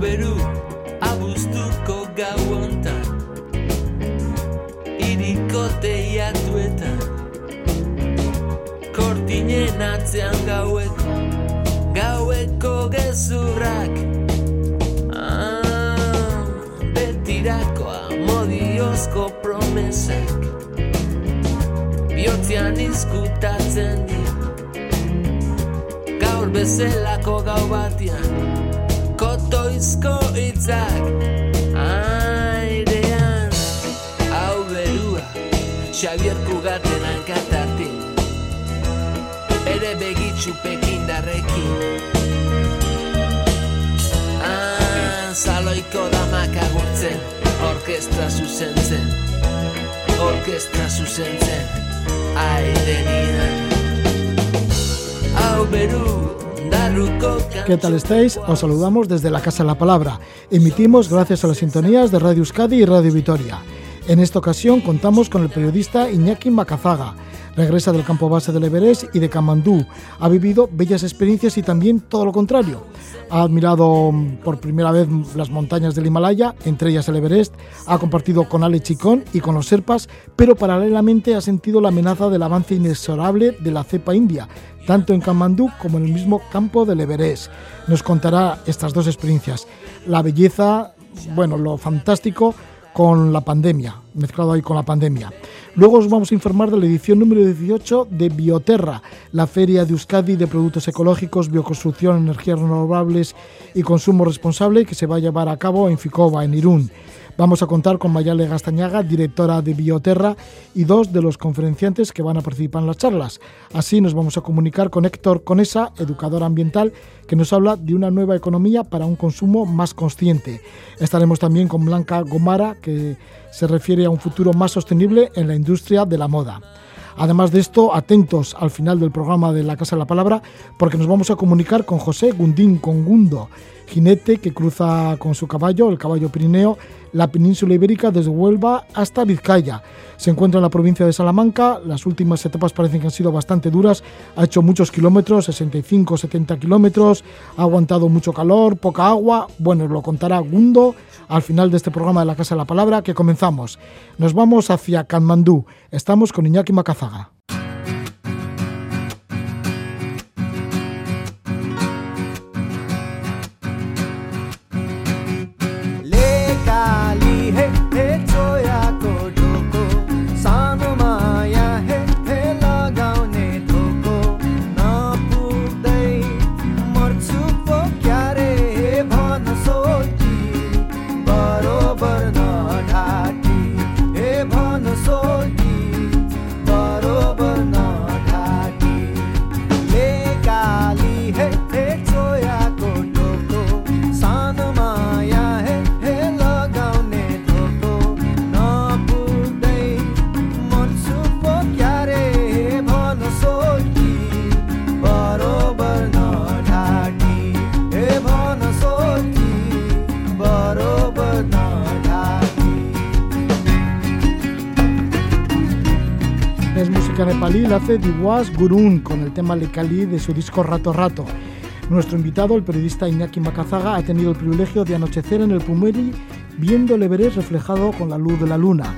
beru abuztuko gau ontan Iriko teiatuetan Kortinen atzean gaueko Gaueko gezurrak ah, Betirakoa modiozko promesak Biotzean izkutatzen dira. Gaur bezelako gau batian noizko itzak Aidean Hau berua Xavier Pugaten ankatati Ere begitxupekin darrekin. Ah, Zaloiko damak agurtzen Orkestra zuzentzen Orkestra zuzentzen Aidean ¿Qué tal estáis? Os saludamos desde la Casa de la Palabra. Emitimos gracias a las sintonías de Radio Euskadi y Radio Vitoria. En esta ocasión contamos con el periodista Iñaki Macazaga. Regresa del campo base del Everest y de Kamandú. Ha vivido bellas experiencias y también todo lo contrario. Ha admirado mm, por primera vez las montañas del Himalaya, entre ellas el Everest. Ha compartido con Ale Chicón y con los Serpas, pero paralelamente ha sentido la amenaza del avance inexorable de la cepa india, tanto en Kamandú como en el mismo campo del Everest. Nos contará estas dos experiencias, la belleza, bueno, lo fantástico con la pandemia, mezclado ahí con la pandemia. Luego os vamos a informar de la edición número 18 de Bioterra, la feria de Euskadi de productos ecológicos, bioconstrucción, energías renovables y consumo responsable que se va a llevar a cabo en Ficova, en Irún. Vamos a contar con Mayale Gastañaga, directora de Bioterra, y dos de los conferenciantes que van a participar en las charlas. Así nos vamos a comunicar con Héctor Conesa, educador ambiental, que nos habla de una nueva economía para un consumo más consciente. Estaremos también con Blanca Gomara, que se refiere a un futuro más sostenible en la industria de la moda. Además de esto, atentos al final del programa de La Casa de la Palabra, porque nos vamos a comunicar con José Gundín Congundo, jinete que cruza con su caballo, el caballo Pirineo, la península ibérica desde Huelva hasta Vizcaya. Se encuentra en la provincia de Salamanca, las últimas etapas parecen que han sido bastante duras, ha hecho muchos kilómetros, 65, 70 kilómetros, ha aguantado mucho calor, poca agua, bueno, lo contará Gundo al final de este programa de la Casa de la Palabra que comenzamos. Nos vamos hacia Kanmandú, estamos con Iñaki Macazaga. Nepalí la hace Diwas Gurun con el tema Lekali de su disco Rato Rato. Nuestro invitado, el periodista Iñaki Macazaga, ha tenido el privilegio de anochecer en el Pumeri viendo el Everest reflejado con la luz de la luna.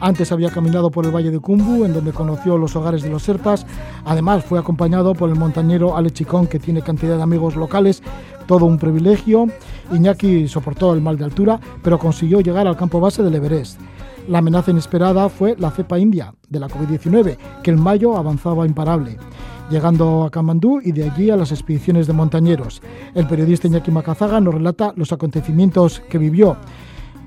Antes había caminado por el Valle de Kumbu, en donde conoció los hogares de los Serpas. Además, fue acompañado por el montañero Ale Chicón, que tiene cantidad de amigos locales. Todo un privilegio. Iñaki soportó el mal de altura, pero consiguió llegar al campo base del Everest. La amenaza inesperada fue la cepa india de la COVID-19, que en mayo avanzaba imparable, llegando a Kamandú y de allí a las expediciones de montañeros. El periodista Iñaki Macazaga nos relata los acontecimientos que vivió.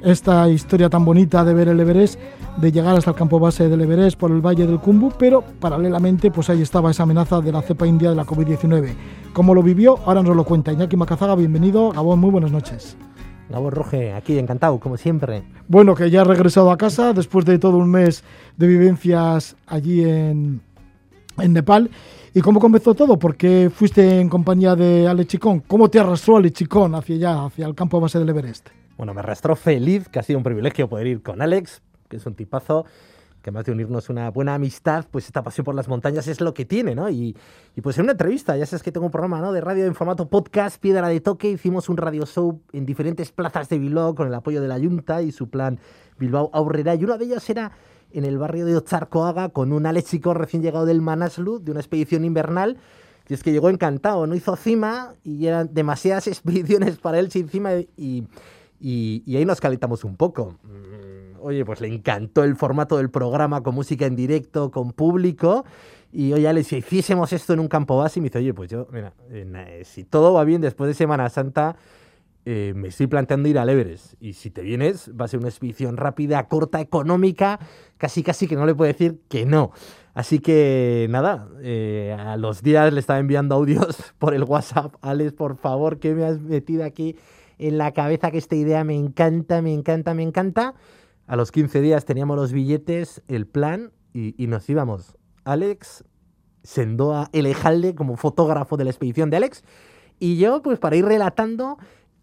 Esta historia tan bonita de ver el Everest, de llegar hasta el campo base del Everest por el valle del Kumbu, pero paralelamente pues ahí estaba esa amenaza de la cepa india de la COVID-19. ¿Cómo lo vivió? Ahora nos lo cuenta Iñaki Macazaga, bienvenido. Gabón, muy buenas noches. Gabón Roge, aquí encantado, como siempre. Bueno, que ya ha regresado a casa después de todo un mes de vivencias allí en, en Nepal. ¿Y cómo comenzó todo? ¿Por qué fuiste en compañía de Ale Chicón? ¿Cómo te arrastró Ale Chicón hacia allá, hacia el campo base del Everest? Bueno, me arrastró feliz, que ha sido un privilegio poder ir con Alex, que es un tipazo. Que además de unirnos una buena amistad, pues esta pasión por las montañas es lo que tiene, ¿no? Y, y pues en una entrevista, ya sabes que tengo un programa, ¿no? De radio en formato podcast, Piedra de Toque, hicimos un radio show en diferentes plazas de Bilbao con el apoyo de la Junta y su plan Bilbao Aurrera, y una de ellas era en el barrio de Ocharcoaga con un Alexico recién llegado del Manaslu, de una expedición invernal, y es que llegó encantado, no hizo cima y eran demasiadas expediciones para él sin cima y, y, y ahí nos calentamos un poco. Oye, pues le encantó el formato del programa con música en directo, con público. Y oye, Alex, si hiciésemos esto en un campo base, y me dice, oye, pues yo, mira, eh, si todo va bien después de Semana Santa, eh, me estoy planteando ir al Everest. Y si te vienes, va a ser una expedición rápida, corta, económica, casi casi que no le puedo decir que no. Así que nada, eh, a los días le estaba enviando audios por el WhatsApp. Alex, por favor, que me has metido aquí en la cabeza que esta idea me encanta, me encanta, me encanta. A los 15 días teníamos los billetes, el plan y, nos íbamos. Alex sendó a Elejalde como fotógrafo de la expedición de Alex y yo pues para ir relatando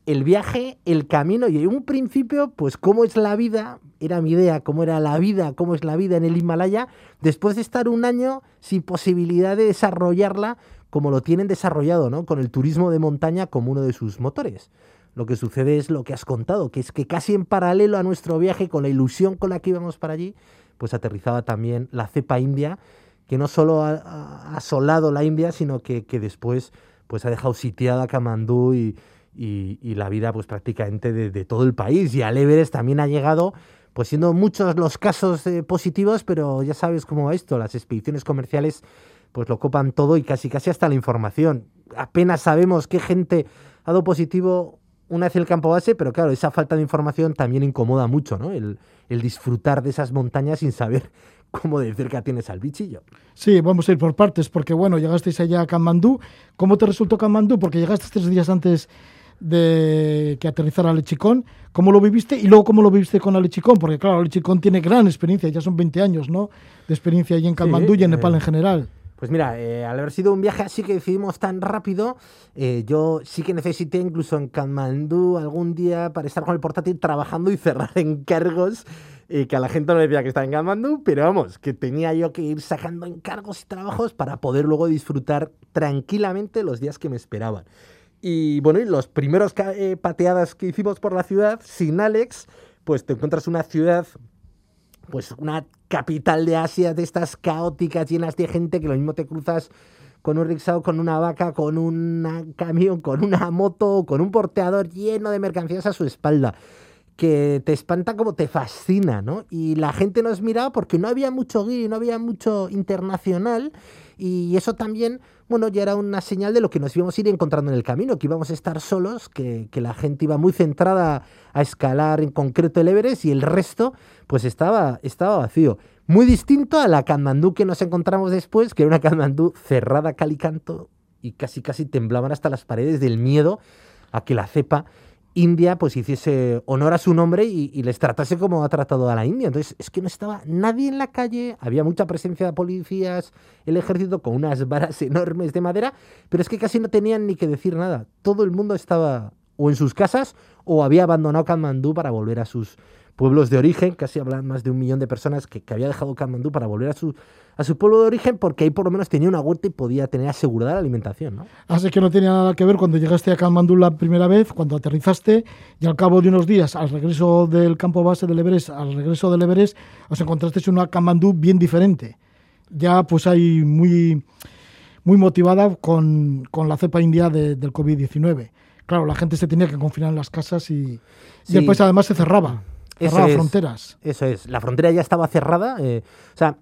el viaje, el camino y en un principio pues cómo es la vida, era mi idea, cómo era la vida, cómo es la vida en el Himalaya después de estar un año sin posibilidad de desarrollarla como lo tienen desarrollado, ¿no? Con el turismo de montaña como uno de sus motores lo que sucede es lo que has contado, que es que casi en paralelo a nuestro viaje, con la ilusión con la que íbamos para allí, pues aterrizaba también la cepa india, que no solo ha, ha asolado la India, sino que, que, después pues ha dejado sitiada Kamandú y, y, la vida pues prácticamente de, de, todo el país. Y al Everest también ha llegado, pues siendo muchos los casos eh, positivos, pero ya sabes cómo va esto, las expediciones comerciales pues lo copan todo y casi casi hasta la información. Apenas sabemos qué gente ha dado positivo una vez el campo base, pero claro, esa falta de información también incomoda mucho, ¿no? El, el, disfrutar de esas montañas sin saber cómo de cerca tienes al bichillo. Sí, vamos a ir por partes, porque bueno, llegasteis allá a Kamandú. ¿Cómo te resultó Kamandú? Porque llegaste tres días antes de que aterrizara Lechicón. ¿Cómo lo viviste? Y luego, ¿cómo lo viviste con Alechicón? Porque claro, Alechicón tiene gran experiencia, ya son 20 años, ¿no? De experiencia allí en Kamandú sí, y en Nepal eh... en general. Pues mira, eh, al haber sido un viaje así que decidimos tan rápido, eh, yo sí que necesité incluso en Katmandú algún día para estar con el portátil trabajando y cerrar encargos, eh, que a la gente no le decía que estaba en Katmandú, pero vamos, que tenía yo que ir sacando encargos y trabajos para poder luego disfrutar tranquilamente los días que me esperaban. Y bueno, y los primeros pateadas que hicimos por la ciudad, sin Alex, pues te encuentras una ciudad pues una capital de Asia de estas caóticas llenas de gente que lo mismo te cruzas con un rickshaw, con una vaca, con un camión, con una moto, con un porteador lleno de mercancías a su espalda que te espanta como te fascina, ¿no? Y la gente nos miraba porque no había mucho guiri, no había mucho internacional y eso también, bueno, ya era una señal de lo que nos íbamos a ir encontrando en el camino, que íbamos a estar solos, que, que la gente iba muy centrada a escalar en concreto el Everest y el resto pues estaba, estaba vacío. Muy distinto a la Katmandú que nos encontramos después, que era una Katmandú cerrada calicanto y casi casi temblaban hasta las paredes del miedo a que la cepa India pues hiciese honor a su nombre y, les tratase como ha tratado a la India. Entonces es que no estaba nadie en la calle, había mucha presencia de policías, el ejército con unas varas enormes de madera, pero es que casi no tenían ni que decir nada. Todo el mundo estaba o en sus casas o había abandonado Katmandú para volver a sus pueblos de origen, casi hablan más de un millón de personas que, había dejado Katmandú para volver a su, a su pueblo de origen porque ahí por lo menos tenía una huerta y podía tener asegurada la alimentación. ¿no? Así que no tenía nada que ver cuando llegaste a Katmandú la primera vez, cuando aterrizaste y al cabo de unos días, al regreso del campo base del Everest, al regreso del Everest, os encontrasteis una Katmandú bien diferente. Ya pues hay muy, muy motivada con, con la cepa india de, del COVID-19. Claro, la gente se tenía que confinar en las casas y, sí. y después además se cerraba. Cerraba eso fronteras. Es, eso es, la frontera ya estaba cerrada. Eh, o sea,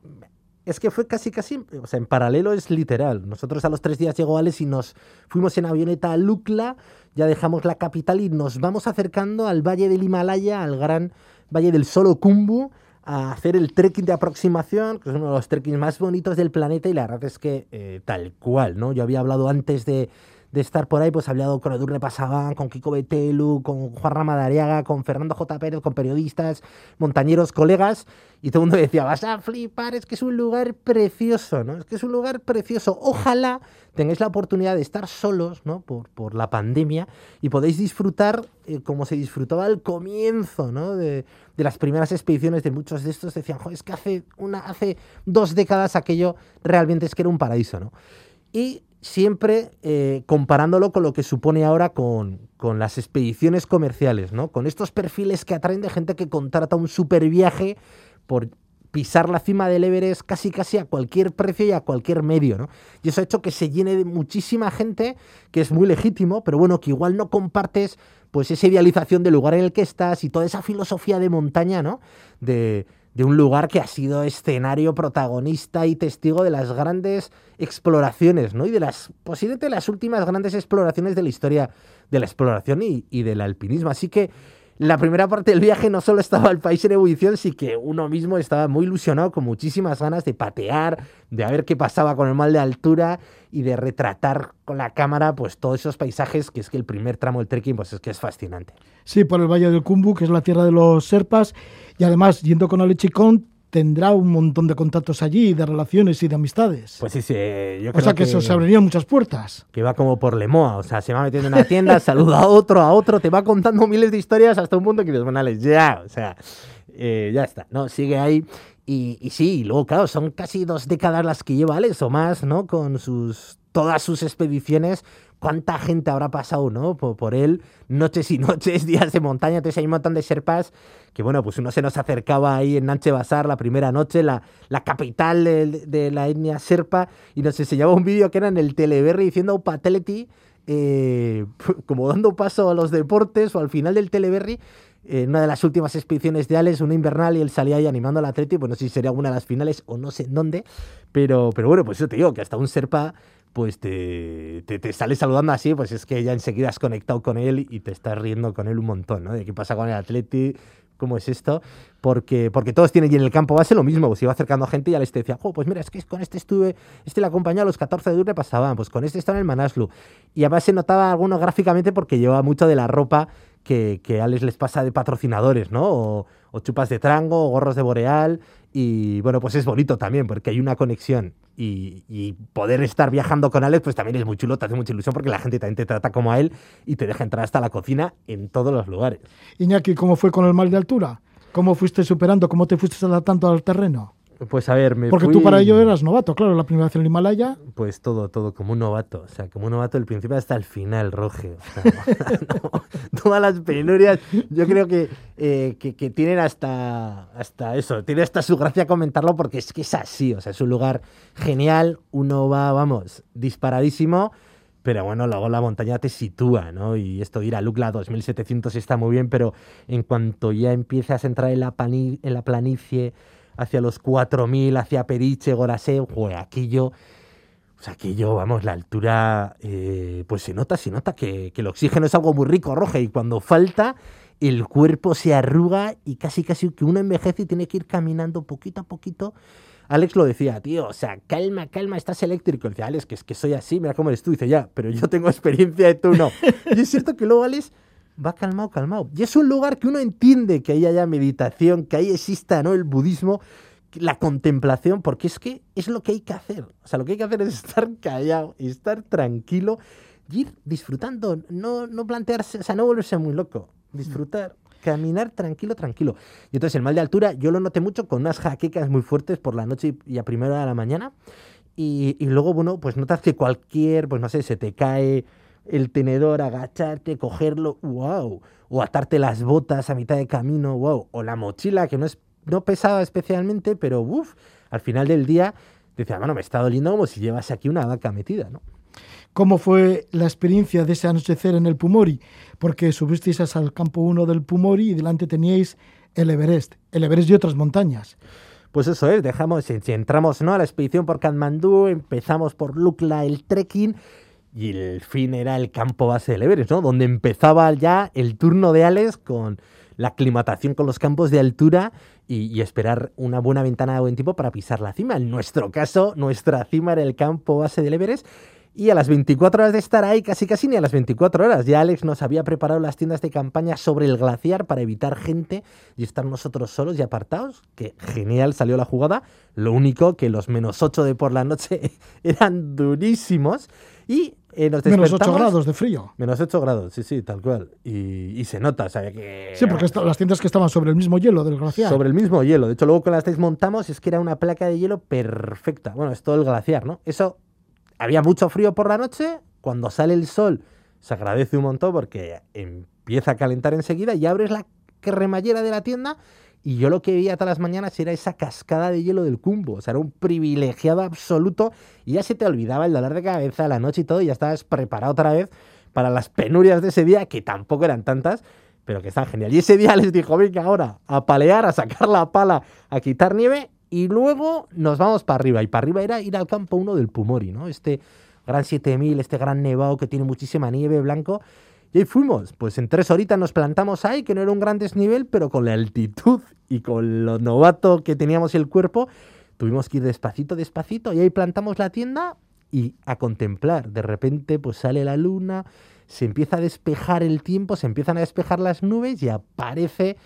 es que fue casi, casi, o sea, en paralelo es literal. Nosotros a los tres días llegó Alex y nos fuimos en avioneta a Lukla, ya dejamos la capital y nos vamos acercando al valle del Himalaya, al gran valle del Solo Kumbu, a hacer el trekking de aproximación, que es uno de los trekkings más bonitos del planeta y la verdad es que eh, tal cual, ¿no? Yo había hablado antes de, de estar por ahí, pues hablado con Edurne Pasaban, con Kiko Betelu, con Juan Ramadariaga, con Fernando J. Pérez, con periodistas, montañeros, colegas, y todo el mundo decía, vas a flipar, es que es un lugar precioso, ¿no? Es que es un lugar precioso. Ojalá tengáis la oportunidad de estar solos, ¿no? Por, por la pandemia y podéis disfrutar eh, como se disfrutaba al comienzo, ¿no? De, de, las primeras expediciones de muchos de estos decían, es que hace, una, hace dos décadas aquello realmente es que era un paraíso, ¿no? Y siempre eh, comparándolo con lo que supone ahora con, con, las expediciones comerciales, ¿no? Con estos perfiles que atraen de gente que contrata un super viaje por pisar la cima del Everest casi casi a cualquier precio y a cualquier medio, ¿no? Y eso ha hecho que se llene de muchísima gente, que es muy legítimo, pero bueno, que igual no compartes pues esa idealización del lugar en el que estás y toda esa filosofía de montaña, ¿no? De, de un lugar que ha sido escenario protagonista y testigo de las grandes exploraciones, ¿no? Y de las, posiblemente las últimas grandes exploraciones de la historia de la exploración y, y del alpinismo. Así que la primera parte del viaje no solo estaba el país en ebullición, sí que uno mismo estaba muy ilusionado, con muchísimas ganas de patear, de ver qué pasaba con el mal de altura y de retratar con la cámara pues todos esos paisajes, que es que el primer tramo del trekking pues es que es fascinante. Sí, por el Valle del Kumbu, que es la tierra de los Serpas, y además, yendo con Alechicón, tendrá un montón de contactos allí, de relaciones y de amistades. Pues sí, sí. Yo creo o sea que, que se abrirían muchas puertas. Que va como por Lemoa, o sea, se va metiendo en una tienda, saluda a otro, a otro, te va contando miles de historias hasta un punto que dices, bueno, ya, o sea, eh, ya está, ¿no? Sigue ahí. Y, y sí, y luego, claro, son casi dos décadas las que lleva Alex o más, ¿no? Con sus todas sus expediciones cuánta gente habrá pasado, ¿no? Por, él, noches y noches, días de montaña, entonces hay un montón de serpas que, bueno, pues uno se nos acercaba ahí en Nanche Basar la primera noche, la, la capital de, la etnia serpa, y nos enseñaba un vídeo que era en el Teleberry diciendo Pateleti, eh, como dando paso a los deportes o al final del Teleberry, en una de las últimas expediciones de Alex, una invernal, y él salía ahí animando al Atleti, pues no sé si sería una de las finales o no sé en dónde, pero, pero bueno, pues yo te digo que hasta un Serpa pues te, te, sale saludando así, pues es que ya enseguida has conectado con él y te estás riendo con él un montón, ¿no? De qué pasa con el Atleti, cómo es esto, porque, porque todos tienen y en el campo base lo mismo, pues iba acercando a gente y ya les decía, oh, pues mira, es que con este estuve, este le acompañaba a los 14 de octubre pasaban, pues con este estaba en el Manaslu. Y además se notaba alguno gráficamente porque llevaba mucho de la ropa que, que Alex les pasa de patrocinadores, ¿no? O, o chupas de trango, o gorros de boreal, y bueno, pues es bonito también, porque hay una conexión y, poder estar viajando con Alex, pues también es muy chulo, te hace mucha ilusión porque la gente también te trata como a él y te deja entrar hasta la cocina en todos los lugares. Iñaki, ¿cómo fue con el mal de altura? ¿Cómo fuiste superando? ¿Cómo te fuiste adaptando al terreno? Pues a ver, me Porque tú para ello eras novato, claro, la primera vez en el Himalaya. Pues todo, todo, como un novato. O sea, como un novato del principio hasta el final, Roge. todas las penurias, yo creo eh, que, que, tienen hasta, hasta eso, tiene hasta su gracia comentarlo porque es que es así. O sea, es un lugar genial, uno va, vamos, disparadísimo. Pero bueno, luego la montaña te sitúa, ¿no? Y esto ir a Lucla 2700 está muy bien, pero en cuanto ya empiezas a entrar en la, en la planicie, hacia los 4000, hacia Periche, Gorasé, pues aquello, pues aquello, vamos, la altura, eh, pues se nota, se nota que, el oxígeno es algo muy rico, roja, y cuando falta, el cuerpo se arruga y casi casi que uno envejece y tiene que ir caminando poquito a poquito. Alex lo decía, tío, o sea, calma, calma, estás eléctrico. Decía, Alex, que es que soy así, mira cómo eres tú. Dice, ya, pero yo tengo experiencia y tú no. y es cierto que luego Alex va calmado, calmado. Y es un lugar que uno entiende que ahí haya meditación, que ahí exista ¿no? el budismo, la contemplación, porque es que es lo que hay que hacer. O sea, lo que hay que hacer es estar callado, estar tranquilo y ir disfrutando, no, no plantearse, o sea, no volverse muy loco, disfrutar. Caminar tranquilo, tranquilo. Y entonces el mal de altura yo lo noté mucho con unas jaquecas muy fuertes por la noche y a primera de la mañana. Y, y luego, bueno, pues notas que cualquier, pues no sé, se te cae el tenedor, agacharte, cogerlo, wow, o atarte las botas a mitad de camino, wow, o la mochila que no es no pesaba especialmente, pero uff, al final del día decía, bueno, me está doliendo como si llevas aquí una vaca metida, ¿no? ¿Cómo fue la experiencia de ese anochecer en el Pumori? Porque subisteis al campo 1 del Pumori y delante teníais el Everest, el Everest y otras montañas. Pues eso es, dejamos, si entramos ¿no? a la expedición por Katmandú, empezamos por Lukla el trekking y el fin era el campo base del Everest, ¿no? Donde empezaba ya el turno de Alex con la aclimatación con los campos de altura y, esperar una buena ventana de buen tiempo para pisar la cima. En nuestro caso, nuestra cima era el campo base del Everest Y a las 24 horas de estar ahí, casi casi ni a las 24 horas, ya Alex nos había preparado las tiendas de campaña sobre el glaciar para evitar gente y estar nosotros solos y apartados. Que genial salió la jugada. Lo único que los menos 8 de por la noche eran durísimos. Y eh, nos Menos 8 despertamos- grados de frío. Menos 8 grados, sí, sí, tal cual. Y, y se nota, o sea, que... Sí, porque esta- las tiendas que estaban sobre el mismo hielo del glaciar. Sobre el mismo hielo. De hecho, luego con las desmontamos es que era una placa de hielo perfecta. Bueno, es todo el glaciar, ¿no? Eso, había mucho frío por la noche. Cuando sale el sol, se agradece un montón porque empieza a calentar enseguida y abres la cremallera de la tienda. Y yo lo que veía todas las mañanas era esa cascada de hielo del Cumbo. O sea, era un privilegiado absoluto. Y ya se te olvidaba el dolor de cabeza, la noche y todo. Y ya estabas preparado otra vez para las penurias de ese día, que tampoco eran tantas, pero que están genial. Y ese día les dijo, venga ahora, a palear, a sacar la pala, a quitar nieve. Y luego nos vamos para arriba. Y para arriba era ir al campo 1 del Pumori, ¿no? Este gran 7000, este gran nevado que tiene muchísima nieve blanco. Y ahí fuimos, pues en tres horitas nos plantamos ahí, que no era un gran desnivel, pero con la altitud y con lo novato que teníamos el cuerpo, tuvimos que ir despacito, despacito, y ahí plantamos la tienda y a contemplar. De repente, pues sale la luna, se empieza a despejar el tiempo, se empiezan a despejar las nubes y aparece,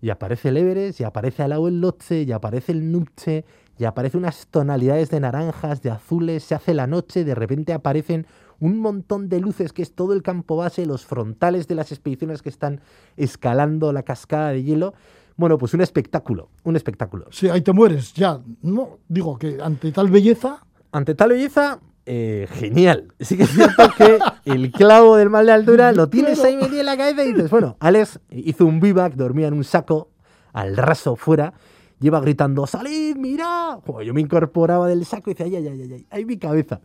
y aparece el Everest, y aparece al lado el Lhotse, y aparece el Nupche, y aparece unas tonalidades de naranjas, de azules, se hace la noche, de repente aparecen un montón de luces que es todo el campo base, los frontales de las expediciones que están escalando la cascada de hielo. Bueno, pues un espectáculo, un espectáculo. Sí, ahí te mueres, ya. No, digo que ante tal belleza, Ante tal belleza, eh, genial. Sí que es cierto que el clavo del mal de altura lo tienes ahí metido en la cabeza y dices, bueno, Alex hizo un vivac, dormía en un saco, al raso fuera, lleva gritando, ¡salid, mira! Joder, yo me incorporaba del saco y decía, ay, ay, ay, ay, ay, ahí mi cabeza.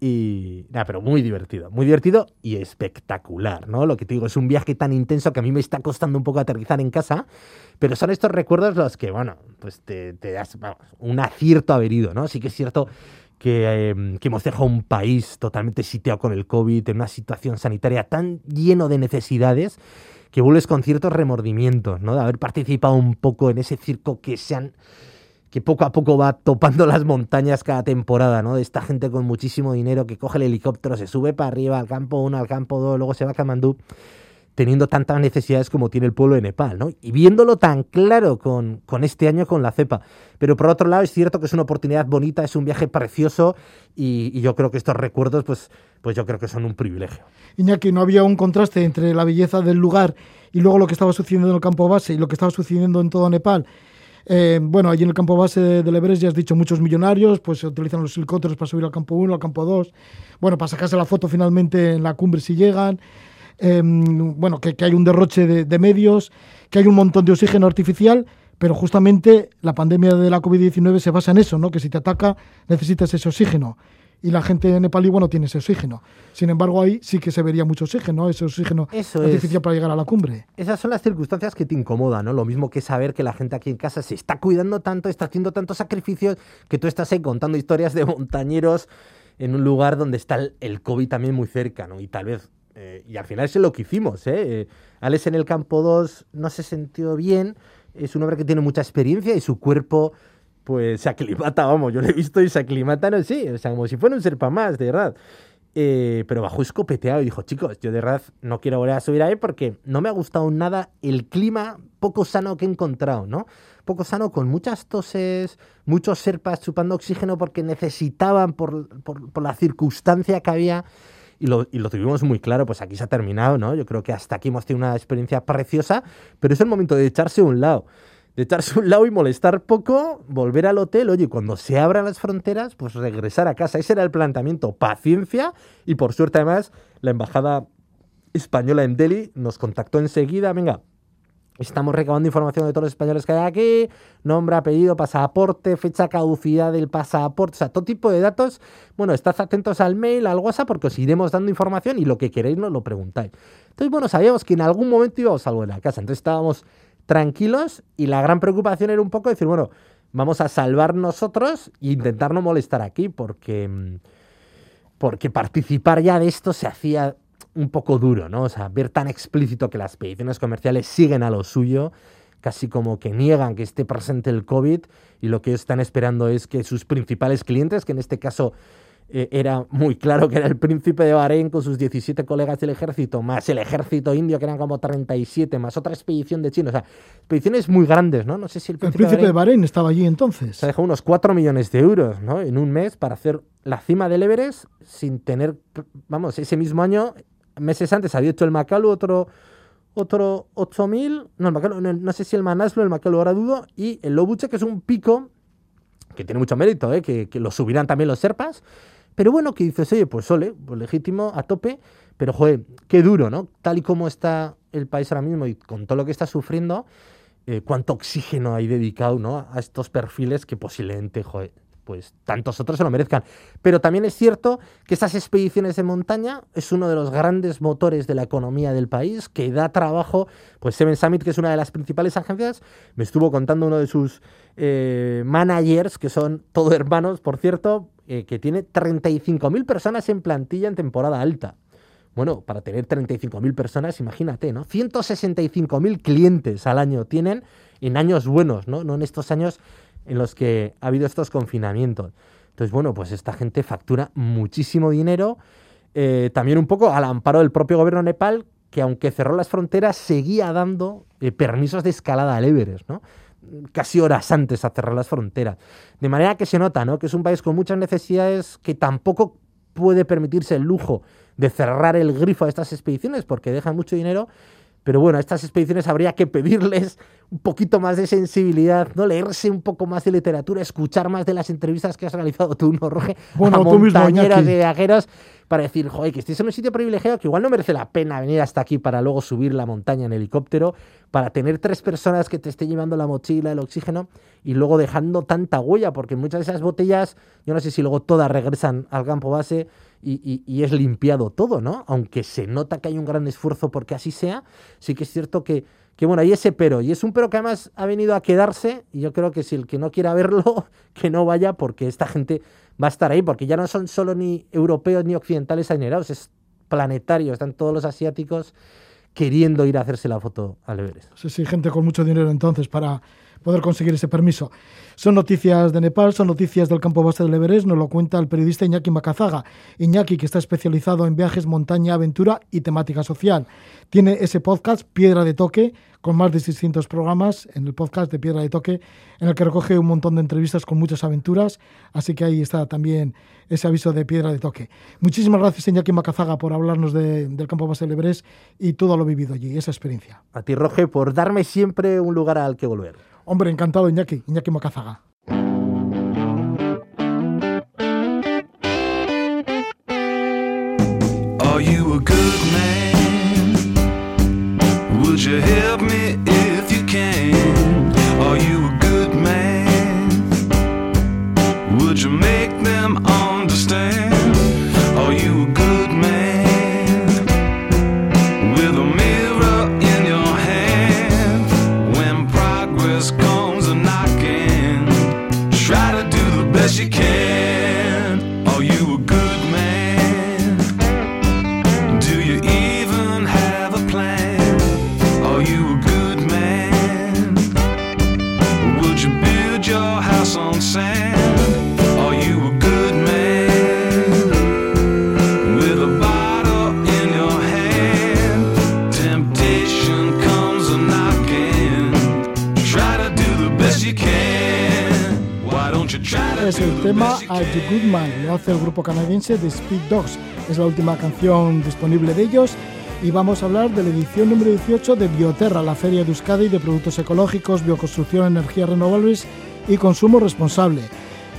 Y nada, pero muy divertido, muy divertido y espectacular, ¿no? Lo que te digo, es un viaje tan intenso que a mí me está costando un poco aterrizar en casa, pero son estos recuerdos los que, bueno, pues te, das un acierto haber ido, ¿no? Sí que es cierto que, eh, que hemos dejado un país totalmente sitiado con el COVID, en una situación sanitaria tan lleno de necesidades, que vuelves con ciertos remordimientos, ¿no? De haber participado un poco en ese circo que se han que poco a poco va topando las montañas cada temporada, ¿no? De esta gente con muchísimo dinero que coge el helicóptero, se sube para arriba al campo 1, al campo 2, luego se va a Kamandú, teniendo tantas necesidades como tiene el pueblo de Nepal, ¿no? Y viéndolo tan claro con, con este año con la cepa. Pero por otro lado es cierto que es una oportunidad bonita, es un viaje precioso y, y yo creo que estos recuerdos, pues, pues yo creo que son un privilegio. Iñaki, no había un contraste entre la belleza del lugar y luego lo que estaba sucediendo en el campo base y lo que estaba sucediendo en todo Nepal. Eh, bueno, allí en el campo base de- del Everest ya has dicho muchos millonarios, pues se utilizan los helicópteros para subir al campo 1, al campo 2, bueno, para sacarse la foto finalmente en la cumbre si llegan, Eh, bueno, que, que hay un derroche de, de medios, que hay un montón de oxígeno artificial, pero justamente la pandemia de la COVID-19 se basa en eso, ¿no? Que si te ataca necesitas ese oxígeno. Y la gente nepalí, bueno, tiene ese oxígeno. Sin embargo, ahí sí que se vería mucho oxígeno, ¿no? ese oxígeno Eso es. para llegar a la cumbre. Esas son las circunstancias que te incomodan, ¿no? Lo mismo que saber que la gente aquí en casa se está cuidando tanto, está haciendo tantos sacrificios, que tú estás ahí contando historias de montañeros en un lugar donde está el, el COVID también muy cerca, ¿no? Y tal vez, eh, y al final eso es lo que hicimos, ¿eh? Eh, Alex en el campo 2 no se sintió bien, es un hombre que tiene mucha experiencia y su cuerpo pues se aclimata, vamos, yo lo he visto y se aclimata, no sí, o sea, como si fuera un serpa más, de verdad. Eh, pero bajó escopeteado y dijo, chicos, yo de verdad no quiero volver a subir ahí porque no me ha gustado nada el clima poco sano que he encontrado, ¿no? Poco sano con muchas toses, muchos serpas chupando oxígeno porque necesitaban por, por- por la circunstancia que había y lo, y lo tuvimos muy claro, pues aquí se ha terminado, ¿no? Yo creo que hasta aquí hemos tenido una experiencia preciosa, pero es el momento de echarse a un lado. De echarse un lado y molestar poco, volver al hotel, oye, cuando se abran las fronteras, pues regresar a casa. Ese era el planteamiento, paciencia, y por suerte además la embajada española en Delhi nos contactó enseguida, venga, Estamos recabando información de todos los españoles que hay aquí, nombre, apellido, pasaporte, fecha caducidad del pasaporte, o sea, todo tipo de datos. Bueno, estad atentos al mail, al WhatsApp, porque os iremos dando información y lo que queréis nos lo preguntáis. Entonces, bueno, sabíamos que en algún momento íbamos a volver a casa, entonces estábamos tranquilos y la gran preocupación era un poco decir, bueno, vamos a salvar nosotros e intentar no molestar aquí, porque, mm, porque participar ya de esto se hacía un poco duro, ¿no? O sea, ver tan explícito que las expediciones comerciales siguen a lo suyo, casi como que niegan que esté presente el COVID y lo que están esperando es que sus principales clientes, que en este caso eh, era muy claro que era el príncipe de Bahrein con sus 17 colegas del ejército, más el ejército indio, que eran como 37, más otra expedición de chinos. O sea, expediciones muy grandes, ¿no? No sé si el príncipe, el príncipe de, Bahrein, estaba allí entonces. Se dejó unos 4 millones de euros, ¿no? En un mes para hacer la cima del Everest sin tener, vamos, ese mismo año, meses antes había hecho el Makalu otro otro 8000, no, no, sé si el Manaslu, el Makalu ahora dudo, y el Lobuche, que es un pico que tiene mucho mérito, ¿eh? que, que lo subirán también los Serpas, pero bueno, que dices, oye, pues sole, pues legítimo, a tope, pero joder, qué duro, ¿no? Tal y como está el país ahora mismo y con todo lo que está sufriendo, eh, cuánto oxígeno hay dedicado, ¿no? A estos perfiles que posiblemente, joder, pues tantos otros se lo merezcan. Pero también es cierto que estas expediciones de montaña es uno de los grandes motores de la economía del país, que da trabajo, pues Seven Summit, que es una de las principales agencias, me estuvo contando uno de sus eh, managers, que son todos hermanos, por cierto, eh, que tiene 35.000 personas en plantilla en temporada alta. Bueno, para tener 35.000 personas, imagínate, ¿no? 165.000 clientes al año tienen en años buenos, ¿no? No en estos años en los que ha habido estos confinamientos. Entonces, bueno, pues esta gente factura muchísimo dinero, eh, también un poco al amparo del propio gobierno de Nepal, que aunque cerró las fronteras, seguía dando eh, permisos de escalada al Everest, ¿no? Casi horas antes a cerrar las fronteras. De manera que se nota, ¿no? Que es un país con muchas necesidades que tampoco puede permitirse el lujo de cerrar el grifo a estas expediciones porque dejan mucho dinero. Pero bueno, a estas expediciones habría que pedirles un poquito más de sensibilidad, ¿no? Leerse un poco más de literatura, escuchar más de las entrevistas que has realizado tú, ¿no, Roge? Bueno, a tú mismo, de viajeros para decir, joder, que estés en un sitio privilegiado que igual no merece la pena venir hasta aquí para luego subir la montaña en helicóptero, para tener tres personas que te estén llevando la mochila, el oxígeno y luego dejando tanta huella, porque muchas de esas botellas, yo no sé si luego todas regresan al campo base y, y es limpiado todo, ¿no? Aunque se nota que hay un gran esfuerzo porque así sea, sí que es cierto que que bueno, hay ese pero, y es un pero que además ha venido a quedarse, y yo creo que si el que no quiera verlo, que no vaya, porque esta gente va a estar ahí, porque ya no son solo ni europeos ni occidentales adinerados, es planetario, están todos los asiáticos queriendo ir a hacerse la foto al Everest. Sí, sí, gente con mucho dinero entonces para poder conseguir ese permiso. Son noticias de Nepal, son noticias del campo base del Everest, nos lo cuenta el periodista Iñaki Macazaga. Iñaki, que está especializado en viajes, montaña, aventura y temática social. Tiene ese podcast, Piedra de Toque, con más de 600 programas en el podcast de Piedra de Toque, en el que recoge un montón de entrevistas con muchas aventuras. Así que ahí está también ese aviso de Piedra de Toque. Muchísimas gracias, Iñaki Macazaga, por hablarnos del campo base del Everest y todo lo vivido allí, esa experiencia. A ti, Roge, por darme siempre un lugar al que volver. Hombre, encantado, Iñaki, Iñaki Macazaga. Are you a good man? Would you help the tema You can? Good Man, lo hace el grupo canadiense The Speed Dogs. Es la última canción disponible de ellos y vamos a hablar de la edición número 18 de Bioterra, la feria de Euskadi de productos ecológicos, bioconstrucción, energías renovables y consumo responsable.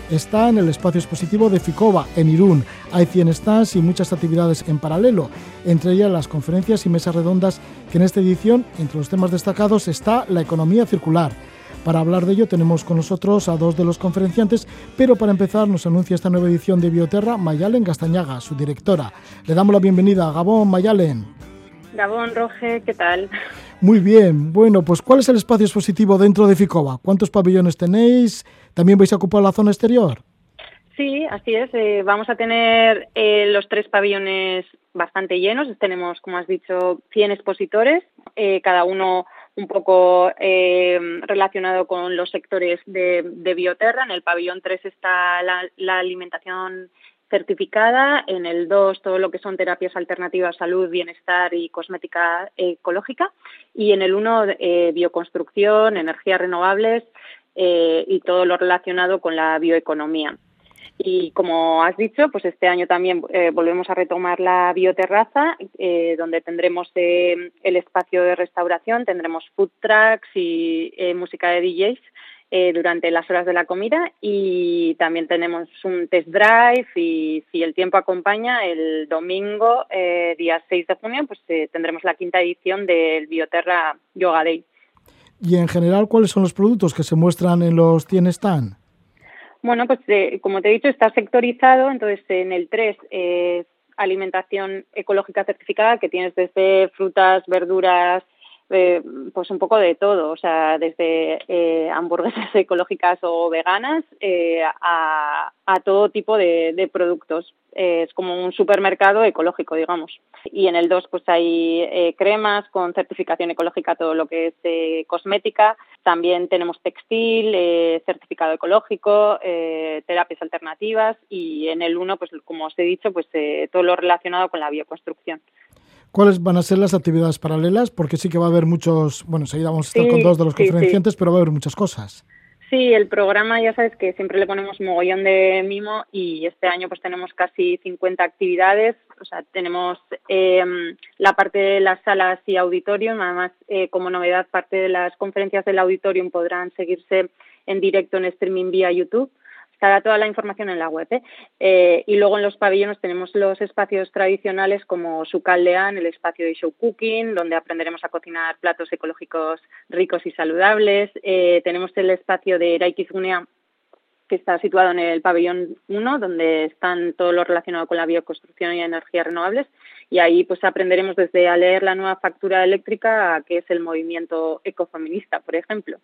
Está en el espacio expositivo de Ficova, en Irún. Hay 100 stands y muchas actividades en paralelo, entre ellas las conferencias y mesas redondas que en esta edición, entre los temas destacados, está la economía circular. Para hablar de ello tenemos con nosotros a dos de los conferenciantes, pero para empezar nos anuncia esta nueva edición de Bioterra Mayalen Gastañaga, su directora. Le damos la bienvenida a Gabón Mayalen. Gabón, Roge, ¿qué tal? Muy bien, bueno, pues ¿cuál es el espacio expositivo dentro de Ficova? ¿Cuántos pabellones tenéis? ¿También vais a ocupar la zona exterior? Sí, así es. eh, vamos a tener eh, los tres pabellones bastante llenos. Tenemos, como has dicho, 100 expositores, eh, cada uno un poco eh, relacionado con los sectores de, Bioterra. En el pabellón 3 está la, la alimentación certificada, en el 2 todo lo que son terapias alternativas, salud, bienestar y cosmética ecológica, y en el 1 eh, bioconstrucción, energías renovables eh, y todo lo relacionado con la bioeconomía. Y como has dicho, pues este año también eh, volvemos a retomar la bioterraza, eh, donde tendremos eh, el espacio de restauración, tendremos food trucks y música de DJs durante las horas de la comida y también tenemos un test drive y si el tiempo acompaña, el domingo, día 6 de junio, pues tendremos la quinta edición del Bioterra Yoga Day. Y en general, ¿cuáles son los productos que se muestran en los 100 stand? Bueno, pues eh, como te he dicho, está sectorizado, entonces en el 3 es alimentación ecológica certificada, que tienes desde frutas, verduras, eh, pues un poco de todo, o sea, desde eh, hamburguesas ecológicas o veganas eh, a, todo tipo de, productos. es como un supermercado ecológico, digamos. Y en el 2 pues hay cremas con certificación ecológica, todo lo que es cosmética. También tenemos textil, certificado ecológico, terapias alternativas y en el 1, pues como os he dicho, pues todo lo relacionado con la bioconstrucción. ¿Cuáles van a ser las actividades paralelas? Porque sí que va a haber muchos, bueno, enseguida vamos a estar con dos de los conferenciantes, pero va a haber muchas cosas. Sí, el programa ya sabes que siempre le ponemos mogollón de mimo y este año pues tenemos casi 50 actividades, o sea, tenemos em, la parte de las salas y auditorium, además eh, como novedad parte de las conferencias del auditorium podrán seguirse en directo en streaming vía YouTube Estará toda la información en la web. ¿eh? Eh, y luego en los pabellones tenemos los espacios tradicionales como Sucaldean, el espacio de show cooking, donde aprenderemos a cocinar platos ecológicos ricos y saludables. Eh, tenemos el espacio de Raikizunea, que está situado en el pabellón 1, donde están todo lo relacionado con la bioconstrucción y energías renovables. Y ahí pues aprenderemos desde a leer la nueva factura eléctrica a qué es el movimiento ecofeminista, por ejemplo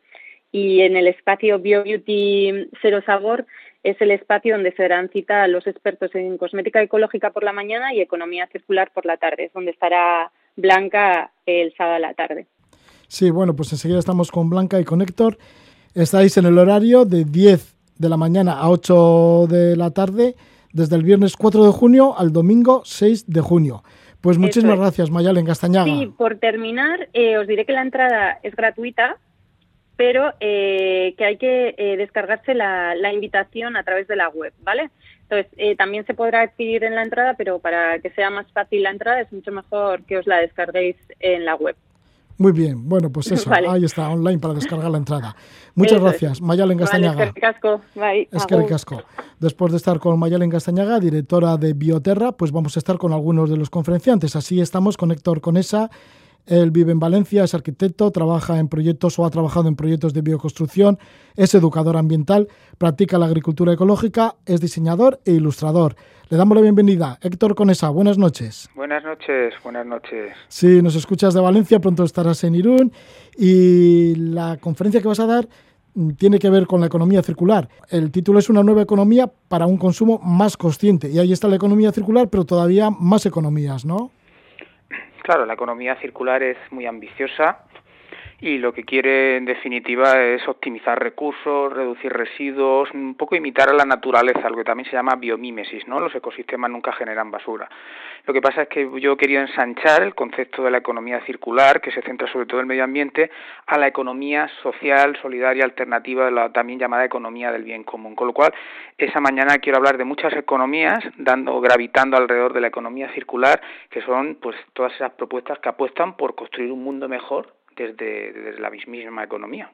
y en el espacio BioBeauty Cero Sabor es el espacio donde se darán cita a los expertos en cosmética ecológica por la mañana y economía circular por la tarde, es donde estará Blanca el sábado a la tarde. Sí, bueno, pues enseguida estamos con Blanca y con Héctor. Estáis en el horario de 10 de la mañana a 8 de la tarde, desde el viernes 4 de junio al domingo 6 de junio. Pues muchísimas gracias, Mayalen Castañaga. Sí, por terminar, eh, os diré que la entrada es gratuita, pero eh, que hay que eh, descargarse la, invitación a través de la web, ¿vale? Entonces, eh, también se podrá adquirir en la entrada, pero para que sea más fácil la entrada es mucho mejor que os la descarguéis en la web. Muy bien, bueno, pues eso, ahí está, online para descargar la entrada. Muchas gracias, Mayalen Castañaga. Vale, es que casco. Después de estar con Mayalen Castañaga, directora de Bioterra, pues vamos a estar con algunos de los conferenciantes. Así estamos con Héctor Conesa, él vive en Valencia, es arquitecto, trabaja en proyectos o ha trabajado en proyectos de bioconstrucción, es educador ambiental, practica la agricultura ecológica, es diseñador e ilustrador. Le damos la bienvenida. Héctor Conesa, buenas noches. Buenas noches, buenas noches. Sí, nos escuchas de Valencia, pronto estarás en Irún y la conferencia que vas a dar tiene que ver con la economía circular. El título es Una nueva economía para un consumo más consciente. Y ahí está la economía circular, pero todavía más economías, ¿no? Claro, la economía circular es muy ambiciosa y lo que quiere en definitiva es optimizar recursos, reducir residuos, un poco imitar a la naturaleza, lo que también se llama biomímesis, ¿no? Los ecosistemas nunca generan basura. Lo que pasa es que yo quería ensanchar el concepto de la economía circular, que se centra sobre todo en el medio ambiente, a la economía social, solidaria, alternativa, la también llamada economía del bien común. Con lo cual, esa mañana quiero hablar de muchas economías, dando, gravitando alrededor de la economía circular, que son pues todas esas propuestas que apuestan por construir un mundo mejor desde, la misma economía.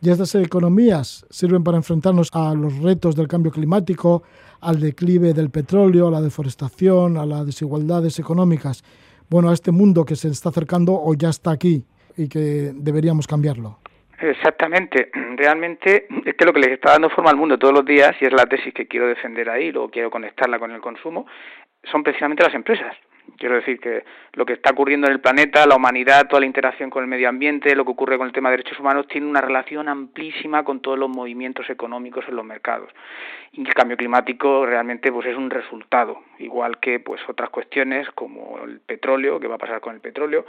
Y estas economías sirven para enfrentarnos a los retos del cambio climático, al declive del petróleo, a la deforestación, a las desigualdades económicas. Bueno, a este mundo que se está acercando o ya está aquí y que deberíamos cambiarlo. Exactamente. Realmente es que lo que les está dando forma al mundo todos los días, y es la tesis que quiero defender ahí, luego quiero conectarla con el consumo, son precisamente las empresas. Quiero decir que lo que está ocurriendo en el planeta, la humanidad, toda la interacción con el medio ambiente, lo que ocurre con el tema de derechos humanos, tiene una relación amplísima con todos los movimientos económicos en los mercados. Y el cambio climático realmente pues es un resultado, igual que pues otras cuestiones como el petróleo, qué va a pasar con el petróleo,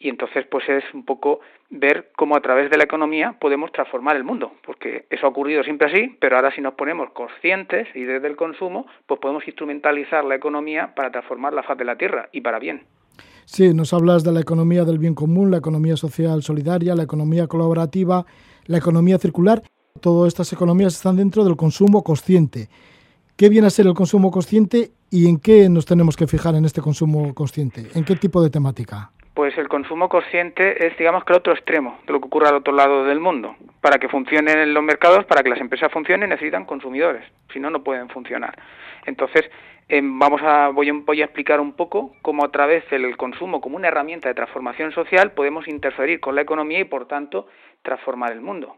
y entonces pues es un poco ver cómo a través de la economía podemos transformar el mundo, porque eso ha ocurrido siempre así, pero ahora si nos ponemos conscientes y desde el consumo, pues podemos instrumentalizar la economía para transformar la faz de la Tierra y para bien. Sí, nos hablas de la economía del bien común, la economía social solidaria, la economía colaborativa, la economía circular. Todas estas economías están dentro del consumo consciente. ¿Qué viene a ser el consumo consciente y en qué nos tenemos que fijar en este consumo consciente? ¿En qué tipo de temática? Pues el consumo consciente es, digamos, que el otro extremo de lo que ocurre al otro lado del mundo. Para que funcionen los mercados, para que las empresas funcionen, necesitan consumidores. Si no, no pueden funcionar. Entonces, em, vamos a, voy, voy a explicar un poco cómo a través del consumo como una herramienta de transformación social podemos interferir con la economía y, por tanto, transformar el mundo.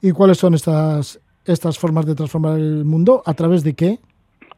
¿Y cuáles son estas, estas formas de transformar el mundo? ¿A través de qué?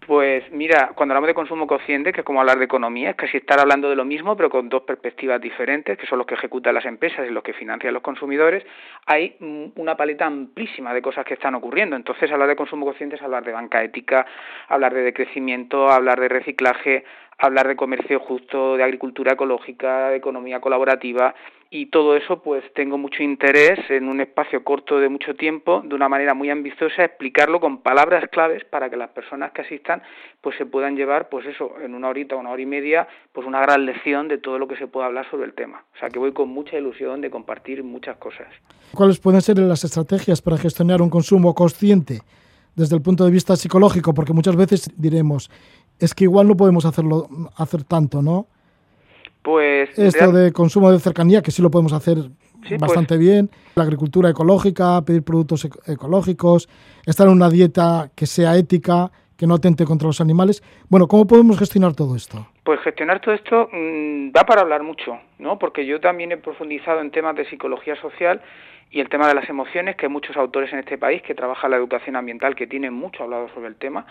Pues mira, cuando hablamos de consumo consciente, que es como hablar de economía, es casi estar hablando de lo mismo, pero con dos perspectivas diferentes, que son los que ejecutan las empresas y los que financian los consumidores, hay una paleta amplísima de cosas que están ocurriendo. Entonces, hablar de consumo consciente es hablar de banca ética, hablar de decrecimiento, hablar de reciclaje, hablar de comercio justo, de agricultura ecológica, de economía colaborativa y todo eso pues tengo mucho interés en un espacio corto de mucho tiempo, de una manera muy ambiciosa, explicarlo con palabras claves para que las personas que asistan pues se puedan llevar pues eso, en una horita una hora y media, pues una gran lección de todo lo que se pueda hablar sobre el tema. O sea que voy con mucha ilusión de compartir muchas cosas. ¿Cuáles pueden ser las estrategias para gestionar un consumo consciente? desde el punto de vista psicológico, porque muchas veces diremos, es que igual no podemos hacerlo hacer tanto, ¿no? Pues esto de consumo de cercanía que sí lo podemos hacer pues bastante bien, la agricultura ecológica, pedir productos ecológicos, estar en una dieta que sea ética, que no atente contra los animales. Bueno, ¿cómo podemos gestionar todo esto? Pues gestionar todo esto mm, da para hablar mucho, ¿no? Porque yo también he profundizado en temas de psicología social y el tema de las emociones, que hay muchos autores en este país que trabajan la educación ambiental que tienen mucho hablado sobre el tema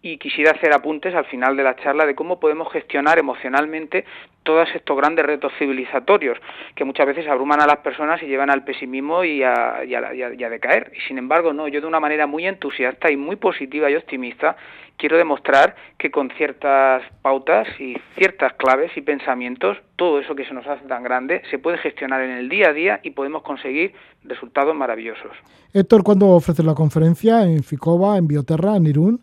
y quisiera hacer apuntes al final de la charla de cómo podemos gestionar emocionalmente todos estos grandes retos civilizatorios que muchas veces abruman a las personas y llevan al pesimismo y a, y a, decaer. Y sin embargo, no, yo de una manera muy entusiasta y muy positiva y optimista quiero demostrar que con ciertas pautas y ciertas claves y pensamientos, todo eso que se nos hace tan grande se puede gestionar en el día a día y podemos conseguir resultados maravillosos. Héctor, ¿cuándo ofreces la conferencia? ¿En Ficova, en Bioterra, en Irún?